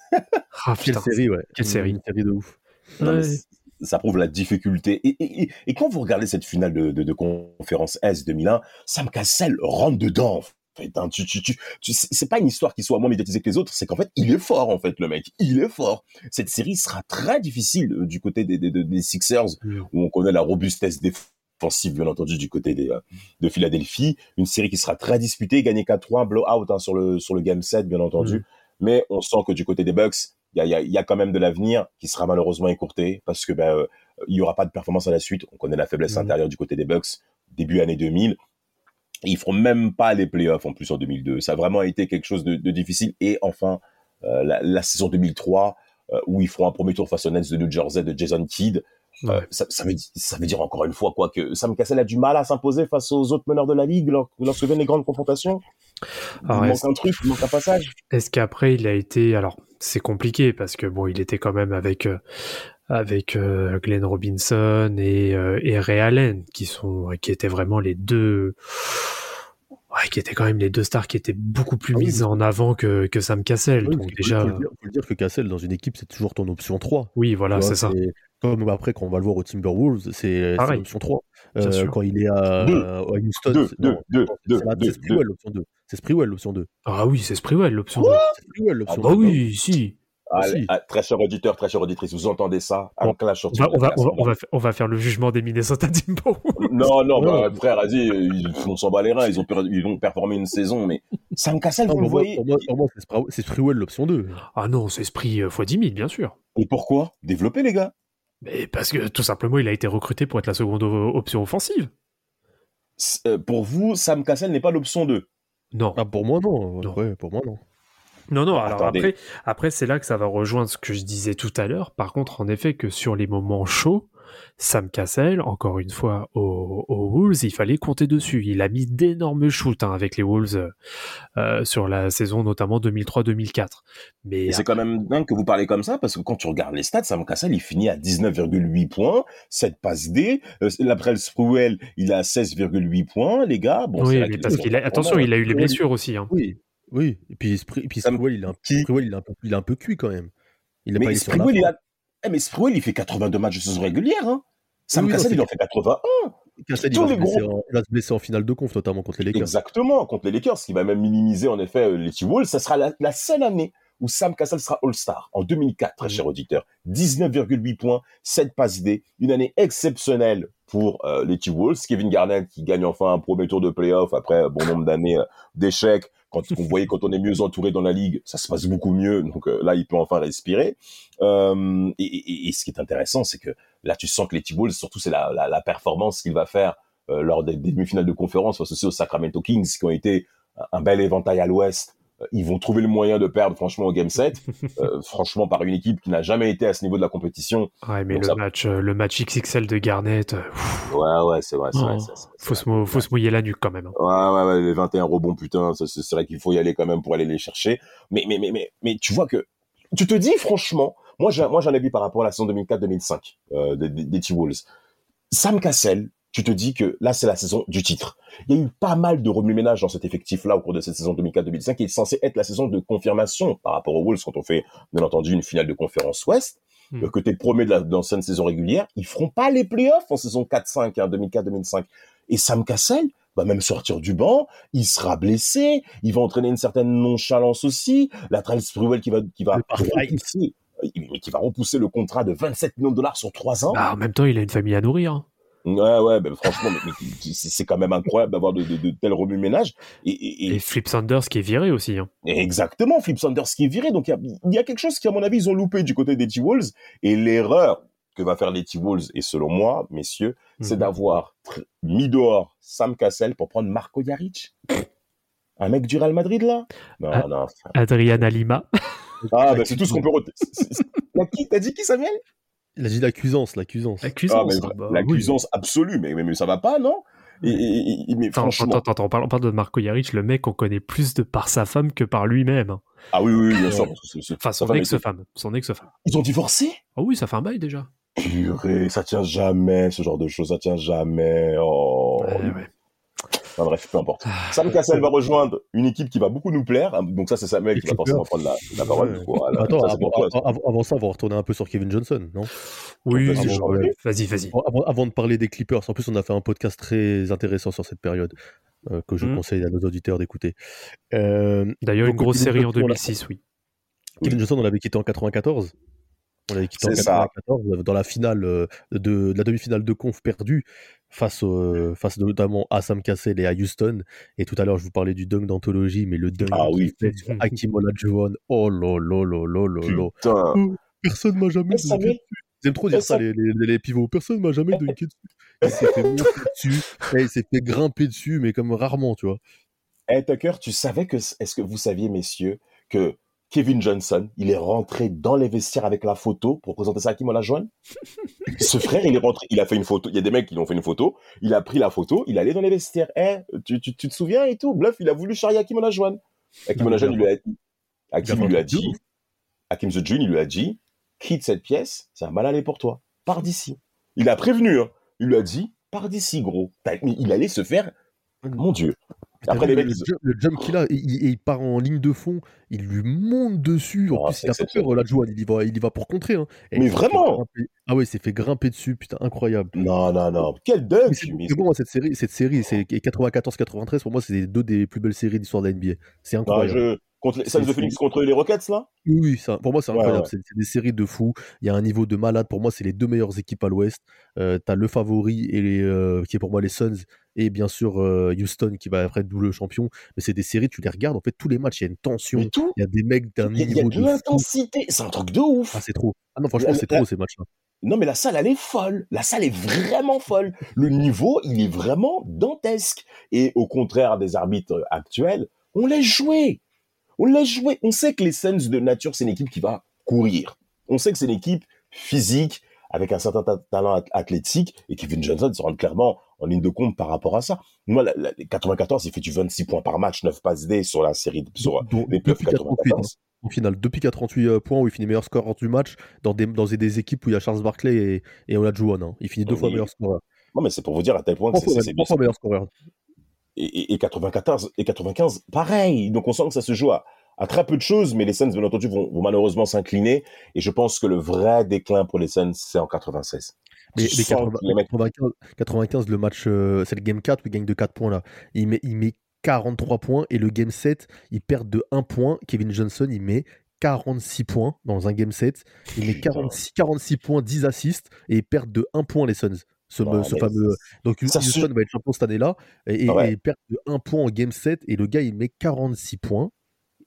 ah, Quelle série, ouais. Quelle série. Une série de ouf. Ouais. ça prouve la difficulté. Et, et, et- et quand vous regardez cette finale de, de, de conférence S 2001, Sam Cassell rentre dedans. En fait, hein. tu, tu, tu, tu- c'est pas une histoire qui soit moins médiatisée que les autres, c'est qu'en fait, il est fort, en fait, le mec. Il est fort. Cette série sera très difficile euh, du côté des, des, des- des Sixers, Mm. où on connaît la robustesse défensive, bien entendu, du côté des, euh, de Philadelphie. Une série qui sera très disputée, gagnée 4-3, blowout hein, sur, le, sur le game 7, bien entendu. Mais on sent que du côté des Bucks, il y a, il y a- il y a quand même de l'avenir qui sera malheureusement écourté parce que ben, euh, il y aura pas de performance à la suite. On connaît la faiblesse Mhm. intérieure du côté des Bucks début année 2000. Et ils feront même pas les playoffs en plus en 2002. Ça a vraiment été quelque chose de, de difficile. Et enfin, euh, la, la saison 2003 euh, où ils feront un premier tour face aux Nets de New Jersey de Jason Kidd. Ouais. ça, ça, veut, di- ça veut dire encore une fois quoi que Sam Cassell a du mal à s'imposer face aux autres meneurs de la ligue lors- lorsque viennent les grandes confrontations. Il Alors, manque est-ce- un truc, il manque un passage. Est-ce qu'après il a été alors c'est compliqué parce que bon il était quand même avec euh, avec euh, Glenn Robinson et euh, et Ray Allen qui sont qui étaient vraiment les deux ouais, qui étaient quand même les deux stars qui étaient beaucoup plus Ah oui, mises en avant que que Sam Cassell Oui, donc déjà faut, le dire, faut le dire que Cassell, dans une équipe, c'est toujours ton option 3. oui voilà c'est ça Comme après, quand on va le voir aux Timberwolves, c'est l'option 3. Bien Euh, sûr. quand il est à, Deux. à Houston, Deux, c'est- l'option 2. C'est Sprewell, l'option 2. ah oui c'est Sprewell l'option Quoi 2 C'est Sprewell, ah bah 2. oui si Ah, ah, très cher auditeur, très chère auditrice, vous entendez ça on va, on, va, on, va, on faire le jugement des Minnesota Timberwolves. Non, non, Ouais. bah, frère, vas-y, ils- on s'en bat les reins, ils ont, ils ont performé une saison, mais Sam Cassell, Non, vous le voyez pour moi, c'est Sprewell, l'option 2. Ah non, c'est Esprit euh, x 10 000, bien sûr. Et pourquoi? Développer, les gars. Mais parce que tout simplement, il a été recruté pour être la seconde option offensive. Euh, Pour vous, Sam Cassell n'est pas l'option 2. Non. Ah, pour moi, non. Non. Ouais, pour moi, non. Non, non, alors Attendez. après, après c'est là que ça va rejoindre ce que je disais tout à l'heure. Par contre, en effet, que sur les moments chauds, Sam Cassell, encore une fois, aux, aux Wolves, il fallait compter dessus. Il a mis d'énormes shoots hein, avec les Wolves euh, sur la saison notamment 2003-2004. Mais c'est quand même dingue que vous parlez comme ça, parce que quand tu regardes les stats, Sam Cassell, il finit à 19,8 points, 7 passes D. Euh, Laprel Spruel, il a 16,8 points, les gars. Bon, oui, mais parce qu'il a, attention, il a eu les Oui. blessures aussi. Hein. Oui, oui. Et puis, Spr- et puis Ça me- Sprewell, il est un, il est un peu, il est un peu cuit quand même. Il est pas Mais il a... Eh, mais Sprewell, il fait 82 matchs de saison régulière. Hein. Sam Oui, c'est- il en fait 81. Cassell, il va, gros- en, il va se blesser en finale de conf, notamment contre les Lakers. Exactement, contre les Lakers, ce qui va même minimiser en effet euh, les T-Wolves. Ça sera la, la seule année où Sam Cassell sera All-Star, en 2004, très Mhm. cher auditeur. 19,8 points, 7 passes D, une année exceptionnelle pour euh, les T-Wolves. Kevin Garnett qui gagne enfin un premier tour de playoff après un bon nombre d'années euh, d'échecs. Quand on voyait quand on est mieux entouré dans la ligue, ça se passe beaucoup mieux. Donc euh, là, il peut enfin respirer. Euh, et, ce qui est intéressant, c'est que là, tu sens que les T-Wolves, surtout, c'est la, performance qu'il va faire euh, lors des, demi-finales de conférence face aux Sacramento Kings, qui ont été un bel éventail à l'ouest. Euh, Ils vont trouver le moyen de perdre, franchement, au Game 7. Euh, franchement, par une équipe qui n'a jamais été à ce niveau de la compétition. Ouais, mais Donc le ça- match, euh, le match XXL de Garnett, euh, pff, Ouais, ouais, c'est vrai, c'est vrai. Oh, se vrai. faut se mouiller la nuque quand même. hein. Ouais, ouais, ouais, les 21 rebonds, putain, c'est vrai qu'il faut y aller quand même pour aller les chercher. Mais, mais, mais, mais, mais tu vois que, tu te dis franchement, moi, j'ai- j'en ai vu par rapport à la saison 2004-2005 euh, des, des, des T-Wolves. Sam Cassell, tu te dis que là, c'est la saison du titre. Il y a eu pas mal de remue-ménage dans cet effectif-là au cours de cette saison 2004-2005 qui est censé être la saison de confirmation par rapport aux Wolves quand on fait, bien entendu, une finale de conférence Ouest. Le côté premier de la- saison régulière, ils feront pas les playoffs en saison 4-5, hein, 2004-2005. Et Sam Cassell va même sortir du banc, il sera blessé, il va entraîner une certaine nonchalance aussi. La Trail Sprewell qui va, qui va repousser, mais qui va repousser le contrat de 27 millions de dollars sur 3 ans. Bah, en même temps, il a une famille à nourrir. Ouais, ouais, ben franchement, c'est quand même incroyable d'avoir de, de, de tels remue-ménages. Et, et, Flip Sanders qui est viré aussi. hein. exactement, Flip Sanders qui est viré. Donc il y a, y a quelque chose qui, à mon avis, ils ont loupé du côté des T-Wolves. Et l'erreur que va faire les T-Wolves, et selon moi, messieurs, c'est Mhm. d'avoir mis dehors Sam Cassell pour prendre Marco Jaric. Un mec du Real Madrid, là? Non, Ah. non. Adriana Lima. Ah, bah, c'est tout ce qu'on peut retenir. Qui T'as dit qui, Samuel? Il a dit la cuisance, la cuisance. Ah, vra- bah, oui. absolue, mais, mais, mais ça va pas, non? Et, et- et- Mais Attends, franchement... attends, attends, on parle, on parle de Marco Jaric, le mec, on connaît plus de par sa femme que par lui-même. hein. Ah oui, oui, oui, bien sûr. c'est- c'est- Enfin, son était- ex-femme. Son ex-femme. Ils ont divorcé? Oh oui, ça fait un bail déjà. Purée, ça tient jamais, ce genre de choses, ça tient jamais. Oh. Ouais, ouais. Enfin, bref, peu importe. Sam Cassell va rejoindre une équipe qui va beaucoup nous plaire. Donc ça, c'est Samuel qui va forcément prendre la, la parole. Ouais. Voilà. Attends, Ça, avant, pour toi. avant- avant ça, on va retourner un peu sur Kevin Johnson, non? Oui, Vas-y. Vas-y, vas-y. avant, avant de parler des Clippers, en plus, on a fait un podcast très intéressant sur cette période euh, que je Mhm. conseille à nos auditeurs d'écouter. Euh, D'ailleurs, une grosse Kevin série en Johnson, on l'a- 2006, oui. Kevin Johnson, on l'avait quitté en 94. On l'avait quitté en C'est ça. 94 euh, dans la finale euh, de, de la demi-finale de conf perdue face, au- face notamment à Sam Cassell et à Houston. Et tout à l'heure, je vous parlais du dunk d'anthologie, mais le dunk Ah oui. fait sur Hakim Olajuwon, oh là là là là là là. Putain. Personne m'a jamais Mais dunké Samuel, dessus. Ils aiment trop dire ça, les, les, les pivots. Personne m'a jamais dunké dessus. Il s'est fait monter dessus. et il s'est fait grimper dessus, mais comme rarement, tu vois. Hey, Tucker, tu savais que, est-ce que vous saviez, messieurs, que Kevin Johnson, il est rentré dans les vestiaires avec la photo pour présenter ça à Kim Olajuwon Ce frère, il est rentré, il a fait une photo. Il y a des mecs qui lui ont fait une photo. Il a pris la photo, il est allé dans les vestiaires. Eh, tu, tu, tu te souviens et tout? Bluff, il a voulu charrier Hakim Olajuwon. Hakim Non, Olajuwon, il lui a, Hakim il lui a dit, Hakim the June, il lui a dit, quitte cette pièce, ça va mal aller pour toi. Pars d'ici. Il a prévenu, hein. Il lui a dit, pars d'ici, gros. Il allait se faire, mon Dieu. Après, les le, le jump- le jump qu'il a, il, part en ligne de fond, il lui monte dessus. En Ah, plus, il a pas peur, la il y va, il y va pour contrer. Hein. Mais vraiment Ah ouais, il s'est fait grimper dessus, putain, incroyable. Non, non, non. Quel dunk c'est bon, cette série, cette série, c'est 94-93, pour moi, c'est deux des plus belles séries d'histoire de la NBA. C'est Non, incroyable. je... contre les... Suns de Phoenix contre les Rockets, là? Oui, oui, ça, pour moi, c'est incroyable. ouais. C'est c'est des séries de fous. Il y a un niveau de malade. Pour moi, c'est les deux meilleures équipes à l'Ouest. Euh, T'as le favori et les, euh, qui est pour moi les Suns et bien sûr euh, Houston qui va après être double champion. Mais c'est des séries, tu les regardes. En fait, tous les matchs, il y a une tension. Il y a des mecs d'un a, il y a niveau de l'intensité. C'est un truc de ouf. Ah, c'est trop. Ah non, franchement, c'est la- trop ces matchs-là. Non, mais la salle, elle est folle. La salle est vraiment folle. Le niveau, il est vraiment dantesque. Et au contraire des arbitres actuels, On laisse jouer. On laisse jouer. On sait que les Suns de nature, c'est une équipe qui va courir. On sait que c'est une équipe physique, avec un certain ta- talent ath- athlétique, et Kevin Johnson se rend clairement en ligne de compte par rapport à ça. Moi, la, la- les 94, il fait du 26 points par match, 9 passes D sur la série, de- sur Donc, les playoffs depuis 88, 94. Au final, depuis 48 euh, points où il finit meilleur score du match, dans des, dans des équipes où il y a Charles Barkley et, et Olajuwon. Hein. Il finit deux Oui. fois meilleur scoreur. Non, mais c'est pour vous dire à tel point que c'est trois fois meilleur scoreur. Et, et- et 94 et 95, pareil. Donc on sent que ça se joue à, à très peu de choses, mais les Suns, bien entendu, vont, vont malheureusement s'incliner. Et je pense que le vrai déclin pour les Suns, c'est en 96. Mais, mais sens 80 que les mecs- 95, 95, le match, euh, c'est le game 4 où il gagne de 4 points là. Il met, il met 43 points et le game 7, il perd de 1 point. Kevin Johnson, il met 46 points dans un game 7. Il met Putain. 46, 46 points, 10 assists et ils perdent de 1 point les Suns. Ce, ce fameux. Donc ça Houston se- va être champion cette année-là et, et, Ouais. et perdent de 1 point en game 7 et le gars il met 46 points.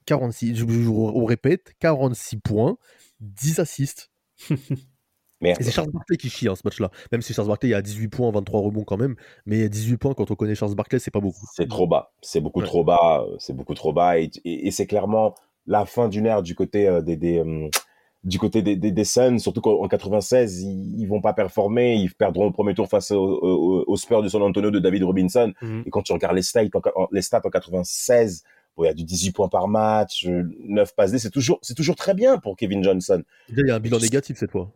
46, je, on répète, 46 points, 10 assists. Merde. Et c'est Charles Barkley qui chie hein, ce match-là. Même si Charles Barkley il a 18 points, 23 rebonds quand même. Mais 18 points, quand on connaît Charles Barkley, c'est pas beaucoup. C'est trop bas. C'est beaucoup Ouais. trop bas. euh, C'est beaucoup trop bas. Et, et- et c'est clairement la fin d'une ère du côté euh, des, des, hum, du côté des, des, des Suns. Surtout qu'en en 96, ils, ils vont pas performer. Ils perdront au premier tour face au- au- aux Spurs de San Antonio de David Robinson. Mhm. Et quand tu regardes les stats en, les stats en 96, bon, il y a du 18 points par match, euh, 9 passes D. C'est toujours, c'est toujours très bien pour Kevin Johnson. Déjà, il y a un bilan négatif cette fois.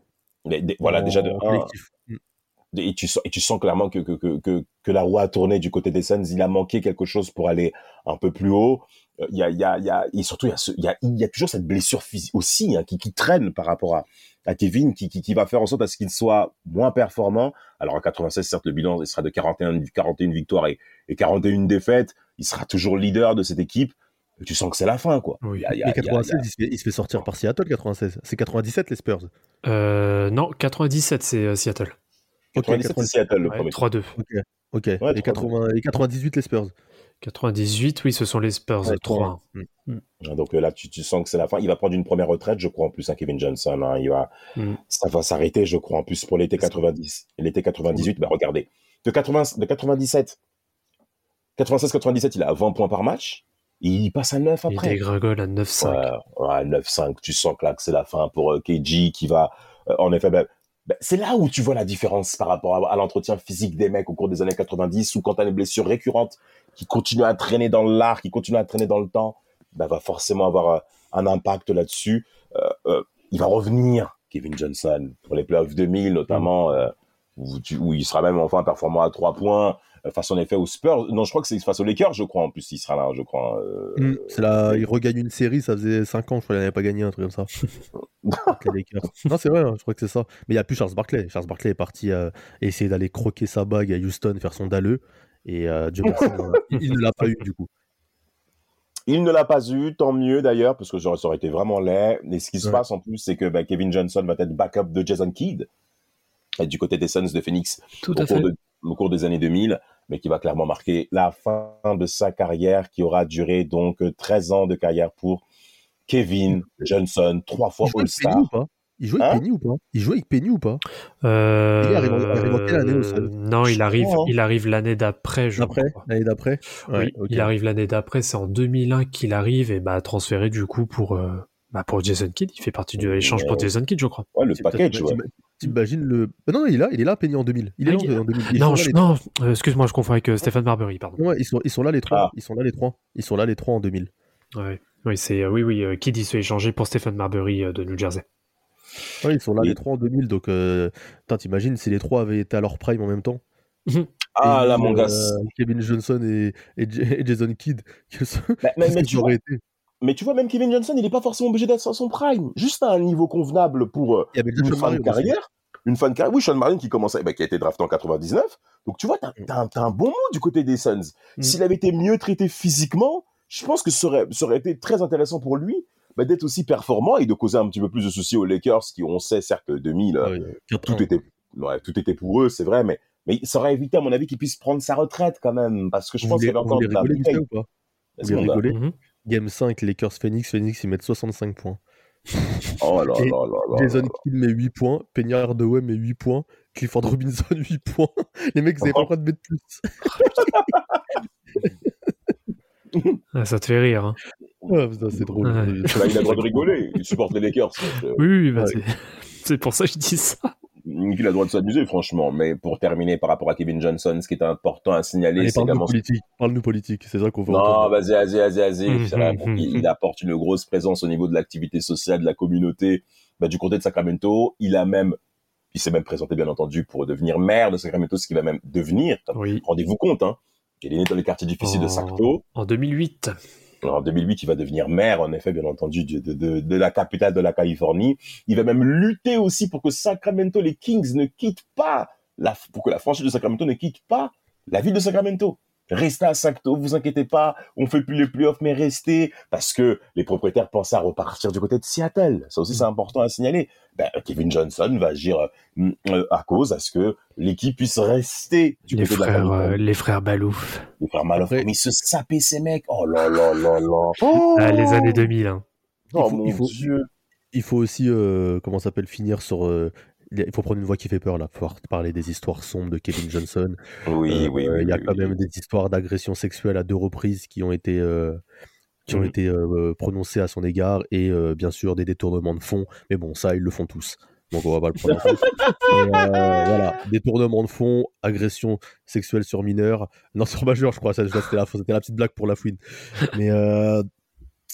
Mais des- voilà, En déjà de un. Mm. et tu sens, et tu sens clairement que, que, que, que, que la roue a tourné du côté des Suns. Il a manqué quelque chose pour aller un peu plus haut. Euh, Il y a, il y a, il y a, et surtout, il y a, ce- il y a, il y a toujours cette blessure physique aussi, hein, qui, qui traîne par rapport à, à Kevin, qui, qui, qui va faire en sorte à ce qu'il soit moins performant. Alors, en 96, certes, le bilan, il sera de 41, 41 victoires et, et 41 défaites. Il sera toujours leader de cette équipe. Tu sens que c'est la fin, quoi. Oui. Il y a- il y a- Mais il y a- 96, il, se fait, il se fait sortir par Seattle, 96. C'est 97 les Spurs. Euh, non, 97, c'est euh, Seattle. Ok, 97, c'est Seattle, le Ouais, premier. 3-2. Ok. Ouais, et, 80, et 98 les Spurs. 98, oui, ce sont les Spurs. Ouais, 3 Mm. Donc euh, là, tu, tu sens que c'est la fin. Il va prendre une première retraite, je crois, en plus, à Kevin Johnson. hein. Il va, Mm. ça va s'arrêter, je crois, en plus, pour l'été 90. L'été 98, bah, regardez. De, 80, de 97, 96-97, il a 20 points par match. Il passe à 9 Il après. dégringole à 9-5. Ouais, ouais, 9-5. Tu sens que là, que c'est la fin pour euh, KG qui va, euh, en effet, ben, ben, c'est là où tu vois la différence par rapport à, à l'entretien physique des mecs au cours des années 90 où quand t'as des blessures récurrentes qui continuent à traîner dans l'art, qui continuent à traîner dans le temps, ben, va forcément avoir euh, un impact là-dessus. Euh, euh, il va revenir, Kevin Johnson, pour les playoffs 2000 notamment, euh, où, tu- où il sera même enfin performant à 3 points euh, face en effet aux Spurs. Non, je crois que c'est face aux Lakers, je crois, en plus, il sera là, je crois. euh, Mm. C'est là, il regagne une série, ça faisait 5 ans, je crois qu'il n'avait pas gagné un truc comme ça. Non, c'est vrai, hein, je crois que c'est ça. Mais il n'y a plus Charles Barkley. Charles Barkley est parti euh, essayer d'aller croquer sa bague à Houston, faire son dalleux. Et euh, Dieu merci, il, il ne l'a pas eu du coup. Il ne l'a pas eu, tant mieux d'ailleurs, parce que ça aurait été vraiment laid. Et ce qui se Ouais. passe en plus, c'est que bah, Kevin Johnson va être backup de Jason Kidd, euh, du côté des Suns de Phoenix, Tout au cours, fait. de- au cours des années 2000, mais qui va clairement marquer la fin de sa carrière, qui aura duré donc 13 ans de carrière pour Kevin Johnson, trois fois avec All-Star. Il jouait avec Hein? Penny ou pas? Il jouait avec Penny ou pas? Euh, Il arrive en- il arrive en quelle année au Suns Non, il arrive, crois, hein. il arrive l'année d'après, je. L'année d'après? Oui, il arrive l'année d'après, c'est en 2001 qu'il arrive et bah transféré du coup pour euh, bah, pour Jason Kidd. Il fait partie de l'échange pour Ouais. Jason Kidd, je crois. Ouais, le package, ouais. T'im- T'imagines le. Ah non, il est là, il est là, Penny en 2000. Il est Ah, là il- en 2000. Ils non, sont je- là, les non, euh, excuse-moi, je confonds avec euh, Stéphane Marbury, pardon. Ouais, ils, sont, ils sont là les trois. Ah. Ils sont là les trois. Ils sont là les trois en 2000. Ouais. Oui, c'est euh, oui, oui, euh, Kidd il se fait échanger pour Stéphane Marbury euh, de New Jersey. Ouais, ils sont là les trois en 2000. Donc, euh, t'imagines si les trois avaient été à leur prime en même temps? Ah Et, là, mon euh, gars. Kevin Johnson et, et, J- et Jason Kidd. Qu'est-ce Mais, mais- mais qu'ils tu vois, auraient été mais tu vois, même Kevin Johnson, il n'est pas forcément obligé d'être à son prime. Juste à un niveau convenable pour, euh, Il y avait déjà une Sean fin de aussi. carrière. Une fin de carrière. Oui, Sean Marion qui commençait, bah, qui a été drafté en 99. Donc, tu vois, t'as, t'as un, t'as un bon mot du côté des Suns. Mm. S'il avait été mieux traité physiquement, je pense que ça aurait, ça aurait été très intéressant pour lui bah, d'être aussi performant et de causer un petit peu plus de soucis aux Lakers qui, on sait, certes, 2000, euh, Ouais, tout 4-1. était, ouais, tout était pour eux, c'est vrai, mais, mais ça aurait évité, à mon avis, qu'il puisse prendre sa retraite quand même, parce que je Vous pense qu'il y avait encore de la Game 5, Lakers Phoenix. Phoenix, ils mettent 65 points. Oh là là là là. Jason. Kidd met 8 points. Penny Hardaway met 8 points. Clifford Robinson 8 points. Les mecs, ils avaient pas le droit de mettre plus. Ah, ça te fait rire. Hein. Ouais, putain, c'est drôle. Ouais. Là, il a le droit de rigoler. Il supporte les Lakers. donc, euh, Oui, oui, bah, Ouais. c'est pour ça que je dis ça. Il a le droit de s'amuser, franchement. Mais pour terminer par rapport à Kevin Johnson, ce qui est important à signaler, c'est également politique. Parle-nous politique. C'est ça qu'on veut Non, vas-y, vas-y, vas-y, vas-y. Mhm, qu'il- mhm. il apporte une grosse présence au niveau de l'activité sociale, de la communauté, bah, du côté de Sacramento. Il a même, il s'est même présenté, bien entendu, pour devenir maire de Sacramento, ce qu'il va même devenir. Oui. Rendez-vous compte, hein. Il est né dans les quartiers difficiles de Oh. Sacto. En 2008. En 2008, il va devenir maire, en effet, bien entendu, de, de, de la capitale de la Californie. Il va même lutter aussi pour que Sacramento, les Kings, ne quittent pas, la, pour que la franchise de Sacramento ne quitte pas la ville de Sacramento. Restez à Sacto, vous inquiétez pas, on fait plus les playoffs, mais restez, parce que les propriétaires pensent à repartir du côté de Seattle. Ça aussi, c'est important à signaler. Ben, Kevin Johnson va agir euh, euh, à cause à ce que l'équipe puisse rester du Les côté de la frères, Californie. euh, les frères Balouf. Les frères Maloff, Après- mais ils se sapaient ces mecs. Oh là là là là. Ah, les années 2000. Hein. Oh Il faut- mon il faut- dieu. Il faut aussi, euh, comment ça s'appelle, finir sur. euh, il faut prendre une voix qui fait peur là. Faut parler des histoires sombres de Kevin Johnson. Oui, Euh, oui, euh, oui. Il y a oui, quand oui. même des histoires d'agression sexuelle à deux reprises qui ont été, euh, qui ont Mhm. été euh, prononcées à son égard et bien sûr des détournements de fonds. Mais bon, ça, ils le font tous. Donc on va pas le prendre. Et, voilà, détournement de fonds, agression sexuelle sur mineur. Non, sur majeur, je crois. C'était la, la petite blague pour la fouine. Mais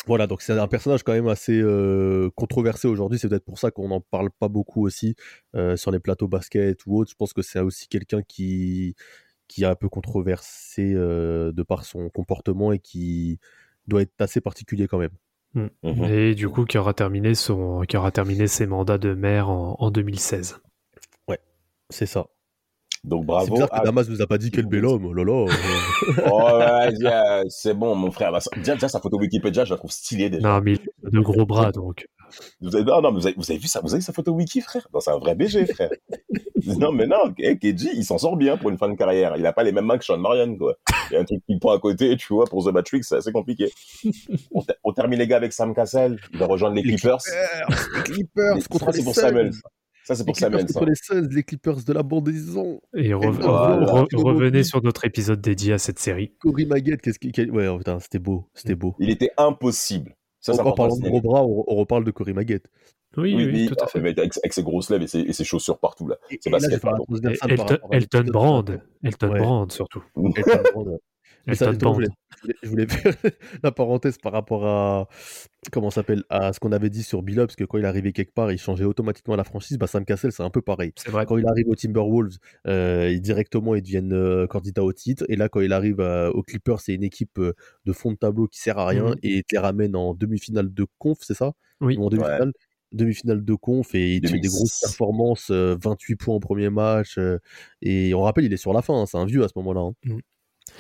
voilà, donc c'est un personnage quand même assez euh, controversé aujourd'hui. C'est peut-être pour ça qu'on n'en parle pas beaucoup aussi euh, sur les plateaux basket ou autres. Je pense que c'est aussi quelqu'un qui qui est un peu controversé euh, de par son comportement et qui doit être assez particulier quand même. Mhm. Et du coup, qui aura terminé, son, qui aura terminé ses mandats de maire en, en 2016. C'est ça. Donc C'est bravo. que à- Damas nous a pas dit quel bel homme. Oh là là. euh. Oh, vas-y, euh, c'est bon, mon frère. Bah, ça- déjà, déjà, sa photo Wikipédia, je la trouve stylée déjà. Non, mais il a de gros bras, donc. Vous avez, non, non, mais vous avez, vous avez vu ça Vous avez sa photo Wiki, frère? Non, c'est un vrai BG, frère. non, mais non, eh, KG, il s'en sort bien pour une fin de carrière. Il a pas les mêmes mains que Sean Marion, quoi. Il y a un truc qui prend à côté, tu vois, pour The Matrix, c'est assez compliqué. on, ter- on termine, les gars, avec Sam Cassell. Il va rejoindre les Clippers. Les Clippers contre ça, les c'est pour Suns. Samuel. Ça, c'est Les pour Clippers Samuel, ça. les Suns, les Clippers de la bandaison. Et re- voilà. re- re- Philo revenez sur notre épisode dédié à cette série. Cory Maguette, qu'est-ce qui. Ouais, oh, putain, c'était beau. C'était beau. Il était impossible. Ça, à parlant de gros bras, on, on reparle de Cory Maguette. Oui, oui, mais- tout à ah, fait. avec, avec ses grosses lèvres et ses, et ses chaussures partout, là. Et, C'est et. Et Elton, Brand. Elton. Brand, surtout. Elton Brand. Mais ça, je, voulais, je voulais faire la parenthèse par rapport à comment s'appelle à ce qu'on avait dit sur Billups, que quand il arrivait quelque part, il changeait automatiquement la franchise. Bah, Sam Cassell, c'est un peu pareil. C'est vrai. Quand il arrive aux Timberwolves, euh, ils- directement ils deviennent euh, candidats au titre. Et là, quand il arrive euh, aux Clippers, c'est une équipe euh, de fond de tableau qui sert à rien Mhm. et te les ramène en demi-finale de conf, c'est ça? Oui. Ou en demi-finale? Demi-finale de conf et il fait des 2006. grosses performances, euh, 28 points au premier match. euh, et on rappelle, il est sur la fin, hein, c'est un vieux à ce moment-là. hein.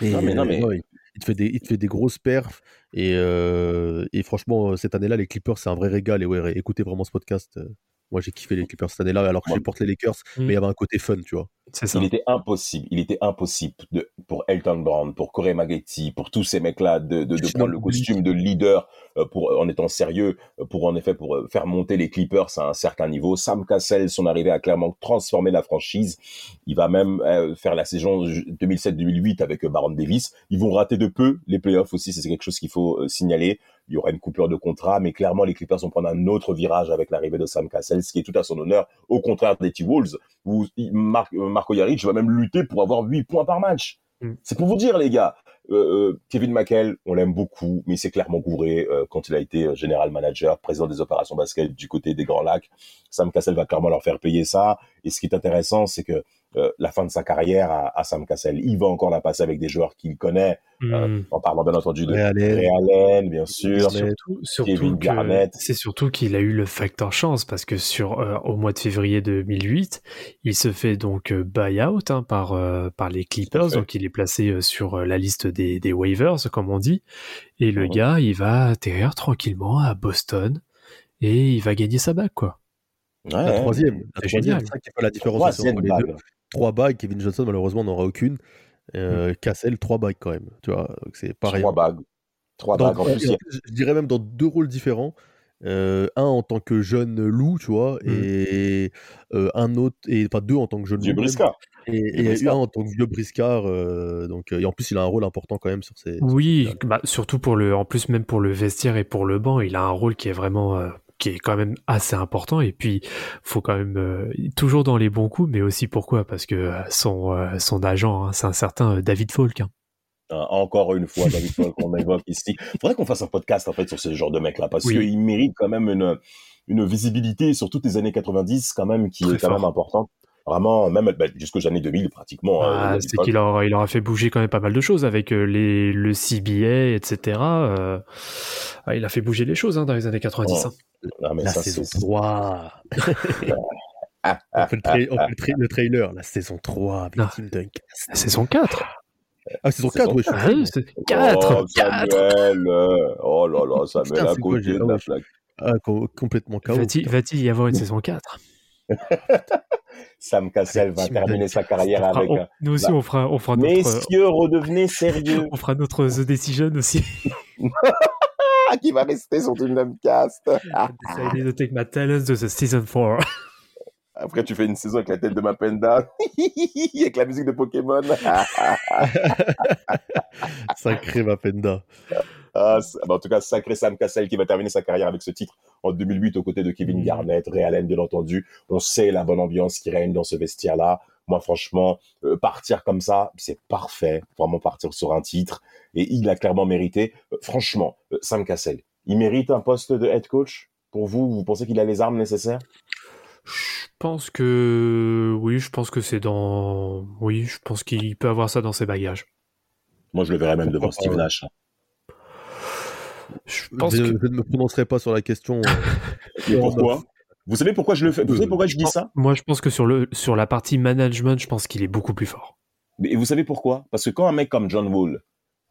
Et, Non, mais non, euh, mais- ouais, il, te fait des, il te fait des grosses perfs. Et, euh, et franchement, cette année-là, les Clippers, c'est un vrai régal. Et ouais, écoutez vraiment ce podcast. euh, moi, j'ai kiffé les Clippers cette année-là, alors que je Ouais. supporte les Lakers, mais il y avait un côté fun, tu vois. Ça. Il était impossible, il était impossible de, pour Elton Brand, pour Corey Maggetti, pour tous ces mecs-là de, de, prendre le costume de leader euh, pour, en étant sérieux, euh, pour en effet pour euh, faire monter les Clippers à un certain niveau. Sam Cassell, son arrivée a clairement transformé la franchise. Il va même euh, faire la saison 2007-2008 avec Baron Davis. Ils vont rater de peu les playoffs aussi, c'est quelque chose qu'il faut euh, signaler. Il y aura une coupure de contrat, mais clairement les Clippers vont prendre un autre virage avec l'arrivée de Sam Cassell, ce qui est tout à son honneur, au contraire des T-Wolves où il- Mar- euh, Marco Yaric va même lutter pour avoir 8 points par match. Mm. C'est pour vous dire, les gars. Euh, euh, Kevin McHale, on l'aime beaucoup, mais il s'est clairement gouré euh, quand il a été général manager, président des opérations basket du côté des Grands Lacs. Sam Cassell va clairement leur faire payer ça. Et ce qui est intéressant, c'est que euh, la fin de sa carrière à, à Sam Cassell, il va encore la passer avec des joueurs qu'il connaît, euh, Mhm. en parlant bien entendu de Ray Allen. Bien sûr. Surtout, surtout Kevin que- Garnett. c'est surtout qu'il a eu le facteur chance parce que sur euh, au mois de février 2008, il se fait donc euh, buy-out hein, par euh, par les Clippers, donc il est placé euh, sur euh, la liste des, des waivers comme on dit, et le Mhm. gars il va atterrir tranquillement à Boston et il va gagner sa bague quoi. Ouais, La troisième, la C'est troisième, génial. c'est ça qui fait la différence entre les deux. Bague. Trois bagues, Kevin Johnson malheureusement n'en aura aucune. Euh, Cassell, trois bagues quand même. Tu vois, c'est pareil. Trois bagues. Trois Dans- bagues en plus. je dirais même dans deux rôles différents. Euh, un en tant que jeune loup, tu vois, Mm. et euh, un autre, et enfin deux en tant que jeune Dieu loup. même. Brisca. Et, et, Et Briscard. en tant que vieux briscard, euh, donc, euh, et en plus, il a un rôle important quand même sur ces. Oui, bah, surtout pour le, en plus même pour le vestiaire et pour le banc, il a un rôle qui est vraiment, euh, qui est quand même assez important. Et puis, faut quand même euh, toujours dans les bons coups, mais aussi pourquoi? Parce que euh, son euh, son agent, hein, c'est un certain David Falk. hein. Hein, encore une fois, David Falk, qu'on évoque ici. Faudrait qu'on fasse un podcast, en fait, sur ce genre de mec-là, parce Oui. qu'il mérite quand même une, une visibilité sur toutes les années 90, quand même, qui Très est quand fort. même importante. Vraiment, même bah, jusqu'aux années 2000, pratiquement. hein, Ah, c'est qu'il aura, il aura fait bouger quand même pas mal de choses avec euh, les, le CBA, etc. euh, ah, il a fait bouger les choses hein, dans les années 90. hein. Ah, mais La ça, saison c'est- 3. Ah, on fait, le, tra- on fait le, tra- le trailer, la saison 3 avec Non. Tim Duncan. La saison 4. Ah, saison Saison 4, ouais, je suis Ah, oui, c'est 4. Oh, Samuel, euh, oh là là, Samuel à côté de ah la plaque. ah, co- complètement KO. Va-t-il va-t-il y avoir une saison 4 Sam Cassel va terminer sa carrière Ah, avec. on- un- Nous aussi, bah, on fera, on fera notre, Messieurs, redevenez sérieux. on fera notre The Decision aussi. Qui va rester sur une même cast. Decided to take my talents to the season 4. Après, tu fais une saison avec la tête de Mapenda, avec la musique de Pokémon. Sacré Mapenda. Ah, bah, en tout cas, sacré Sam Cassel qui va terminer sa carrière avec ce titre en 2008 aux côtés de Kevin Mhm. Garnett, Ray Allen, bien entendu. On sait la bonne ambiance qui règne dans ce vestiaire-là. Moi, franchement, euh, partir comme ça, c'est parfait. Vraiment partir sur un titre. Et il a clairement mérité. Euh, franchement, euh, Sam Cassel, il mérite un poste de head coach pour vous? Vous pensez qu'il a les armes nécessaires? Je pense que oui, je pense que c'est dans oui, je pense qu'il peut avoir ça dans ses bagages. Moi, je le verrais même devant Steve Nash. Je Je, pense je que ne me prononcerai pas sur la question. euh, Et pourquoi? Vous savez pourquoi je le fais? Vous savez pourquoi je dis ça? moi je pense que sur le sur la partie management, je pense qu'il est beaucoup plus fort. Mais vous savez pourquoi? Parce que quand un mec comme John Wall,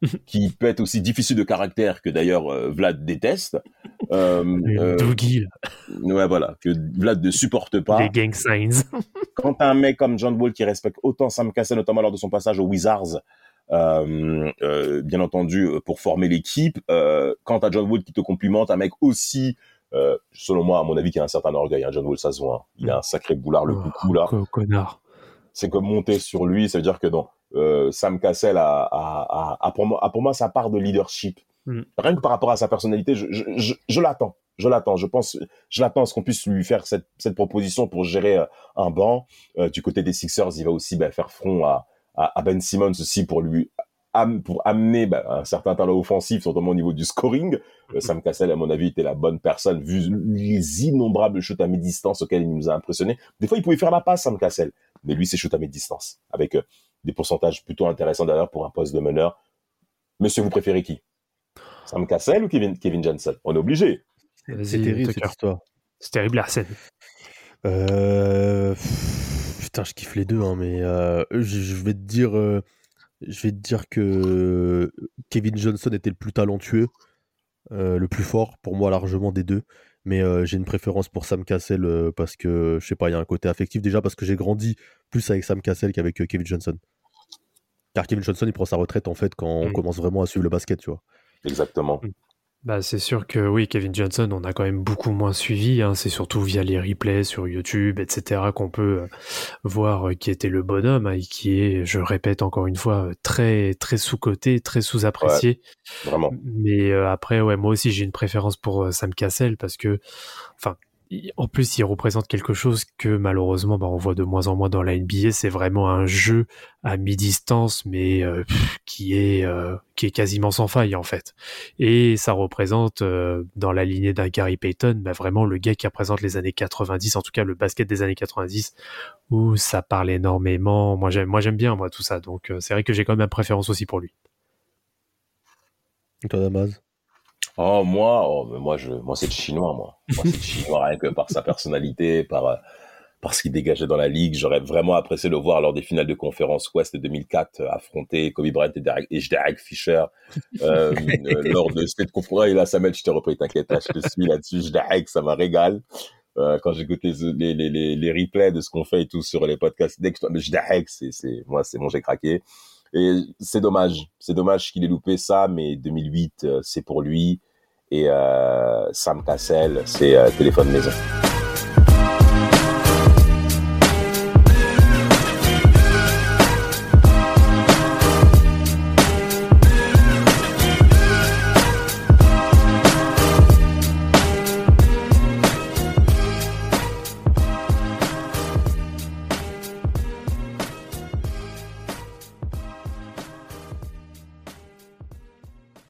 qui peut être aussi difficile de caractère que d'ailleurs euh, Vlad déteste, euh, euh, ouais voilà, que Vlad ne supporte pas. les gang signs. Quand un mec comme John Wall qui respecte autant Sam Cassel, notamment lors de son passage aux Wizards, euh, euh, bien entendu euh, pour former l'équipe, euh, quand t'as John Wall qui te complimente, un mec aussi, euh, selon moi, à mon avis, qui a un certain orgueil, hein, John Wall, ça se voit, hein. il a un sacré boulard le Oh, coucou là. co- connard. c'est comme monter sur lui, ça veut dire que non. Euh, Sam Cassel a, a, a, a pour moi, a pour moi sa part de leadership. Mm. Rien que par rapport à sa personnalité, je, je, je, je l'attends. Je l'attends. Je pense, je l'attends à ce qu'on puisse lui faire cette, cette proposition pour gérer euh, un banc. Euh, du côté des Sixers, il va aussi bah, faire front à, à, à Ben Simmons aussi pour lui am- pour amener bah, un certain talent offensif, notamment au niveau du scoring. Euh, Sam Cassel, à mon avis, était la bonne personne vu les innombrables shoots à mi-distance auxquels il nous a impressionnés. Des fois, il pouvait faire la passe, Sam Cassel, mais lui, c'est shoot à mi-distance avec euh, des pourcentages plutôt intéressants d'ailleurs pour un poste de meneur. Monsieur, vous préférez qui? Sam Cassel ou Kevin, Kevin Johnson? On est obligé. C'est terrible Tucker. cette histoire. C'est terrible Arsène. Euh, putain, je kiffe les deux, hein, mais euh, je, je vais te dire, euh, je vais te dire que Kevin Johnson était le plus talentueux, euh, le plus fort pour moi largement des deux. Mais euh, j'ai une préférence pour Sam Cassel euh, parce que je sais pas, il y a un côté affectif déjà parce que j'ai grandi plus avec Sam Cassel qu'avec euh, Kevin Johnson. Car Kevin Johnson il prend sa retraite en fait quand on Mm. commence vraiment à suivre le basket, tu vois. Exactement. Bah, c'est sûr que oui, Kevin Johnson, on a quand même beaucoup moins suivi. Hein. C'est surtout via les replays sur YouTube, etc., qu'on peut euh, voir euh, qui était le bonhomme hein, et qui est, je répète encore une fois, euh, très très sous-coté, très sous-apprécié. Vraiment. Mais euh, après, ouais, moi aussi j'ai une préférence pour Sam Cassel parce que, enfin, en plus il représente quelque chose que malheureusement, bah, on voit de moins en moins dans la NBA. C'est vraiment un jeu à mi-distance, mais euh, qui est euh, qui est quasiment sans faille en fait. Et ça représente euh, dans la lignée d'un Gary Payton, bah, vraiment le gars qui représente les années 90, en tout cas le basket des années 90, où ça parle énormément. Moi j'aime, moi j'aime bien moi tout ça. Donc c'est vrai que j'ai quand même une préférence aussi pour lui. Toi, Oh, moi, oh, mais moi, je, moi, c'est le chinois, moi. Moi, c'est le chinois, rien que par sa personnalité, par, euh, par ce qu'il dégageait dans la ligue. J'aurais vraiment apprécié le voir lors des finales de conférence Ouest 2004, euh, affronter Kobe Bryant et Derek, et Derek Fisher, euh, euh, lors de cette conférence. Et là, Samuel, je t'ai repris, t'inquiète, là, je te suis là-dessus. Derek, ça m'a régal. Euh, quand j'écoute les, les, les, les, replays de ce qu'on fait et tout sur les podcasts, dès que je, Derek, c'est, c'est, moi, c'est bon, j'ai craqué. Et c'est dommage. C'est dommage qu'il ait loupé ça, mais 2008, euh, c'est pour lui. Et euh, Sam Cassel, c'est euh, téléphone maison.